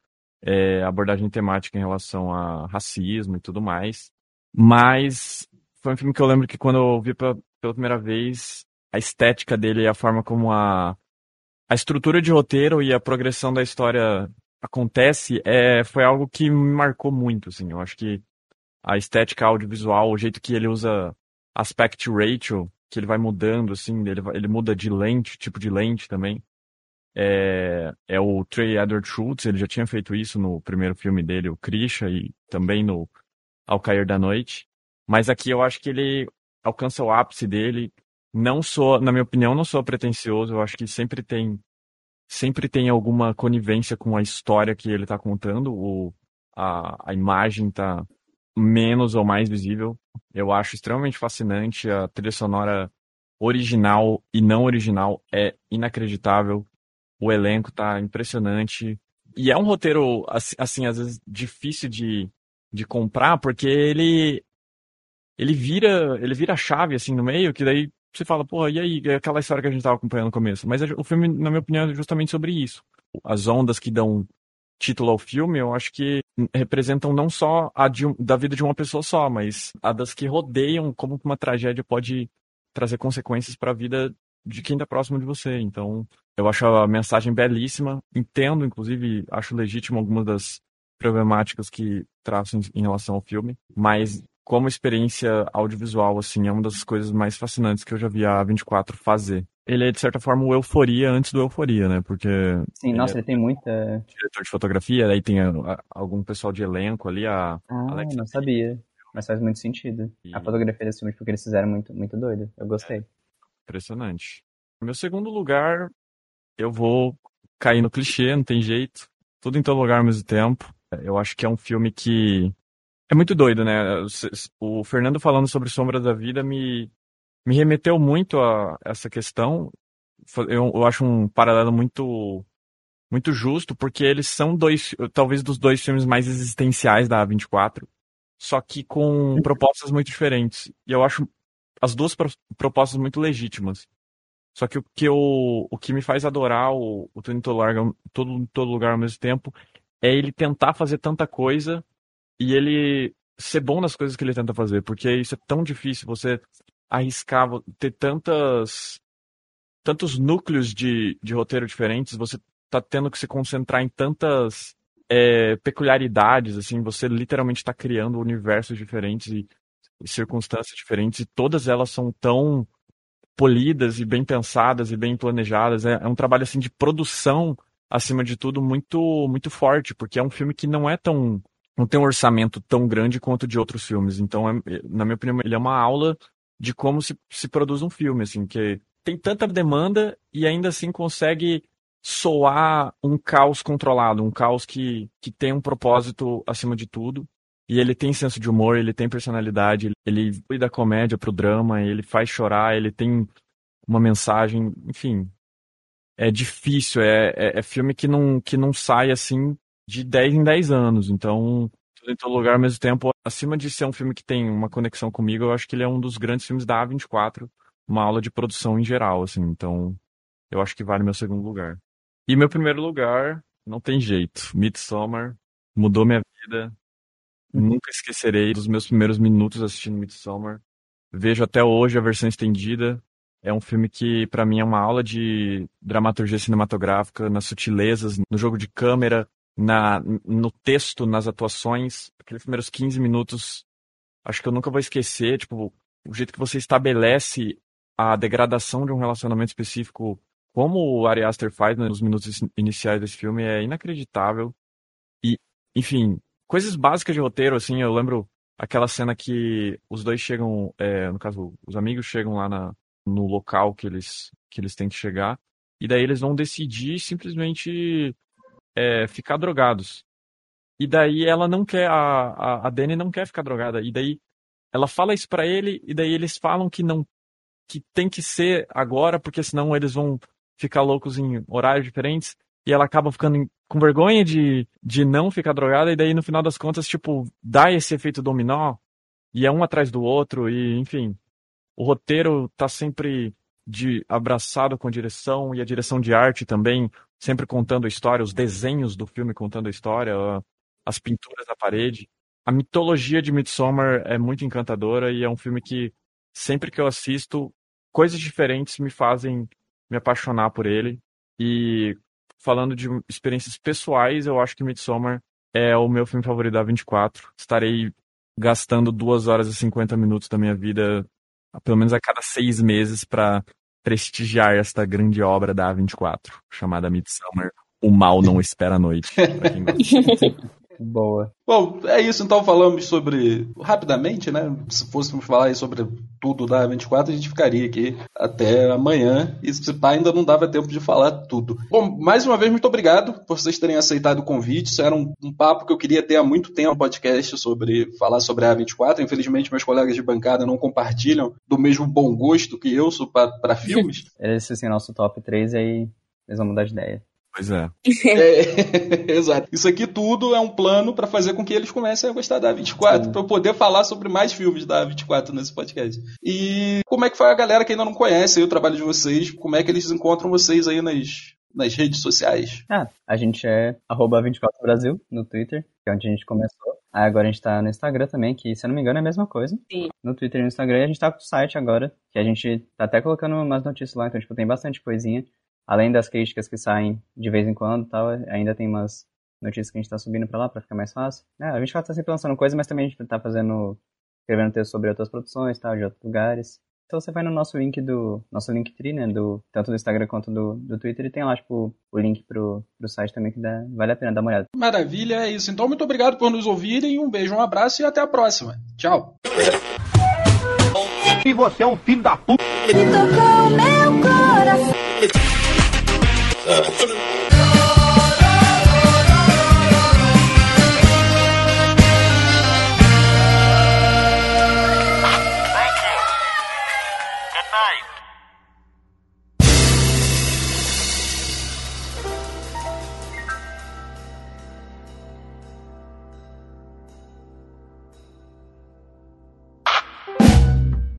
é, abordagem temática em relação a racismo e tudo mais. Mas foi um filme que eu lembro que quando eu vi pela, pela primeira vez, a estética dele e a forma como a, a estrutura de roteiro e a progressão da história acontece é, foi algo que me marcou muito, assim. Eu acho que a estética audiovisual, o jeito que ele usa aspect ratio, que ele vai mudando, assim, ele, ele muda de lente, tipo de lente também. É, é o Trey Edward Schultz, ele já tinha feito isso no primeiro filme dele, o Krisha, e também no Ao Cair da Noite. Mas aqui eu acho que ele alcança o ápice dele. Não sou, na minha opinião, não sou pretencioso, eu acho que sempre tem sempre tem alguma conivência com a história que ele está contando, o, a, a imagem está menos ou mais visível. Eu acho extremamente fascinante. A trilha sonora original e não original é inacreditável. O elenco tá impressionante. E é um roteiro, assim, às vezes difícil de, de comprar, porque ele ele vira ele vira chave, assim, no meio, que daí você fala, pô, e aí, é aquela história que a gente tava acompanhando no começo. Mas o filme, na minha opinião, é justamente sobre isso. As ondas que dão título ao filme, eu acho que representam não só a de, da vida de uma pessoa só, mas a das que rodeiam como uma tragédia pode trazer consequências para a vida de quem está próximo de você. Então, eu acho a mensagem belíssima, entendo, inclusive, acho legítimo algumas das problemáticas que traçam em relação ao filme, mas como experiência audiovisual, assim, é uma das coisas mais fascinantes que eu já vi a 24 fazer. Ele é, de certa forma, o Euforia antes do Euforia, né? Porque. Sim, nossa, ele, ele tem muita. Diretor de fotografia, aí tem a, a, algum pessoal de elenco ali, a. Ah, Alex não sabia. Mas faz muito sentido. E- A fotografia desse filme, tipo, que eles fizeram, é muito, muito doido. Eu gostei. Impressionante. Meu segundo lugar, eu vou cair no clichê, não tem jeito. Tudo em todo lugar ao mesmo tempo. Eu acho que é um filme que é muito doido, né? O Fernando falando sobre Sombra da Vida me, me remeteu muito a essa questão. Eu, eu acho um paralelo muito muito justo, porque eles são dois, talvez dos dois filmes mais existenciais da A24, só que com propostas muito diferentes. E eu acho as duas pro- propostas muito legítimas. Só que o que, eu, o que me faz adorar o, o Tudo em todo todo lugar ao mesmo tempo é ele tentar fazer tanta coisa e ele ser bom nas coisas que ele tenta fazer, porque isso é tão difícil, você arriscar, ter tantas tantos núcleos de, de roteiro diferentes, você tá tendo que se concentrar em tantas é, peculiaridades, assim, você literalmente está criando universos diferentes e, e circunstâncias diferentes, e todas elas são tão polidas e bem pensadas e bem planejadas. É, é um trabalho assim de produção, acima de tudo, muito muito forte, porque é um filme que não é tão não tem um orçamento tão grande quanto de outros filmes. Então, é- na minha opinião, ele é uma aula de como se, se produz um filme, assim, que tem tanta demanda e ainda assim consegue soar um caos controlado, um caos que, que tem um propósito acima de tudo. E ele tem senso de humor, ele tem personalidade, ele vai da comédia pro drama, ele faz chorar, ele tem uma mensagem, enfim. É difícil, é, é, é filme que não, que não sai assim de 10 em 10 anos. Então, tudo em todo lugar ao mesmo tempo, acima de ser um filme que tem uma conexão comigo, eu acho que ele é um dos grandes filmes da A24, uma aula de produção em geral, assim. Então, eu acho que vale meu segundo lugar. E meu primeiro lugar, não tem jeito. Midsommar mudou minha vida. Nunca esquecerei dos meus primeiros minutos assistindo Midsommar. Vejo até hoje a versão estendida. É um filme que, pra mim, é uma aula de dramaturgia cinematográfica, nas sutilezas, no jogo de câmera, na, no texto, nas atuações. Aqueles primeiros 15 minutos, acho que eu nunca vou esquecer. Tipo, o jeito que você estabelece a degradação de um relacionamento específico, como o Ari Aster faz né, nos minutos iniciais desse filme, é inacreditável. E, enfim, coisas básicas de roteiro, assim, eu lembro aquela cena que os dois chegam, é, no caso, os amigos chegam lá na, no local que eles, que eles têm que chegar, e daí eles vão decidir simplesmente é, ficar drogados. E daí ela não quer, a, a, a Dani não quer ficar drogada, e daí ela fala isso pra ele, e daí eles falam que não, que tem que ser agora, porque senão eles vão ficar loucos em horários diferentes, e ela acaba ficando com vergonha de, de não ficar drogada, e daí no final das contas, tipo, dá esse efeito dominó, e é um atrás do outro, e enfim. O roteiro tá sempre de abraçado com direção, e a direção de arte também, sempre contando a história, os desenhos do filme contando a história, as pinturas na parede. A mitologia de Midsommar é muito encantadora, e é um filme que, sempre que eu assisto, coisas diferentes me fazem me apaixonar por ele. E falando de experiências pessoais, eu acho que Midsommar é o meu filme favorito da 24. Estarei gastando 2 horas e 50 minutos da minha vida, pelo menos a cada seis meses, para prestigiar esta grande obra da A24, chamada Midsommar. O mal não espera a noite. [LAUGHS] Boa. Bom, é isso então. Falamos sobre. Rapidamente, né? Se fôssemos falar sobre tudo da 24, a gente ficaria aqui até amanhã. E se pá, ainda não dava tempo de falar tudo. Bom, mais uma vez, muito obrigado por vocês terem aceitado o convite. Isso era um, um papo que eu queria ter há muito tempo, um podcast sobre falar sobre a 24. Infelizmente, meus colegas de bancada não compartilham do mesmo bom gosto que eu sou para filmes. [LAUGHS] Esse assim, nosso top 3 e aí eles vão mudar de ideia. Pois é. É, [LAUGHS] exato. Isso aqui tudo é um plano para fazer com que eles comecem a gostar da 24, para eu poder falar sobre mais filmes da 24 nesse podcast. E como é que foi a galera que ainda não conhece aí o trabalho de vocês? Como é que eles encontram vocês aí nas, nas redes sociais? Ah, a gente é arroba 24Brasil no Twitter, que é onde a gente começou. Aí agora a gente tá no Instagram também, que se eu não me engano é a mesma coisa. Sim. No Twitter e no Instagram e a gente tá com o site agora, que a gente tá até colocando umas notícias lá, então tipo, tem bastante coisinha. Além das críticas que saem de vez em quando e tal, ainda tem umas notícias que a gente tá subindo pra lá pra ficar mais fácil. É, a 24 tá sempre lançando coisa, mas também a gente tá fazendo escrevendo texto sobre outras produções, tal, de outros lugares. Então você vai no nosso link do. Nosso Linktree, né? Do, tanto do Instagram quanto do, do Twitter, e tem lá, tipo, o link pro, pro site também que dá, vale a pena dar uma olhada. Maravilha, é isso. Então, muito obrigado por nos ouvirem. Um beijo, um abraço e até a próxima. Tchau. E você é um filho da puta. Me tocou meu coração. Good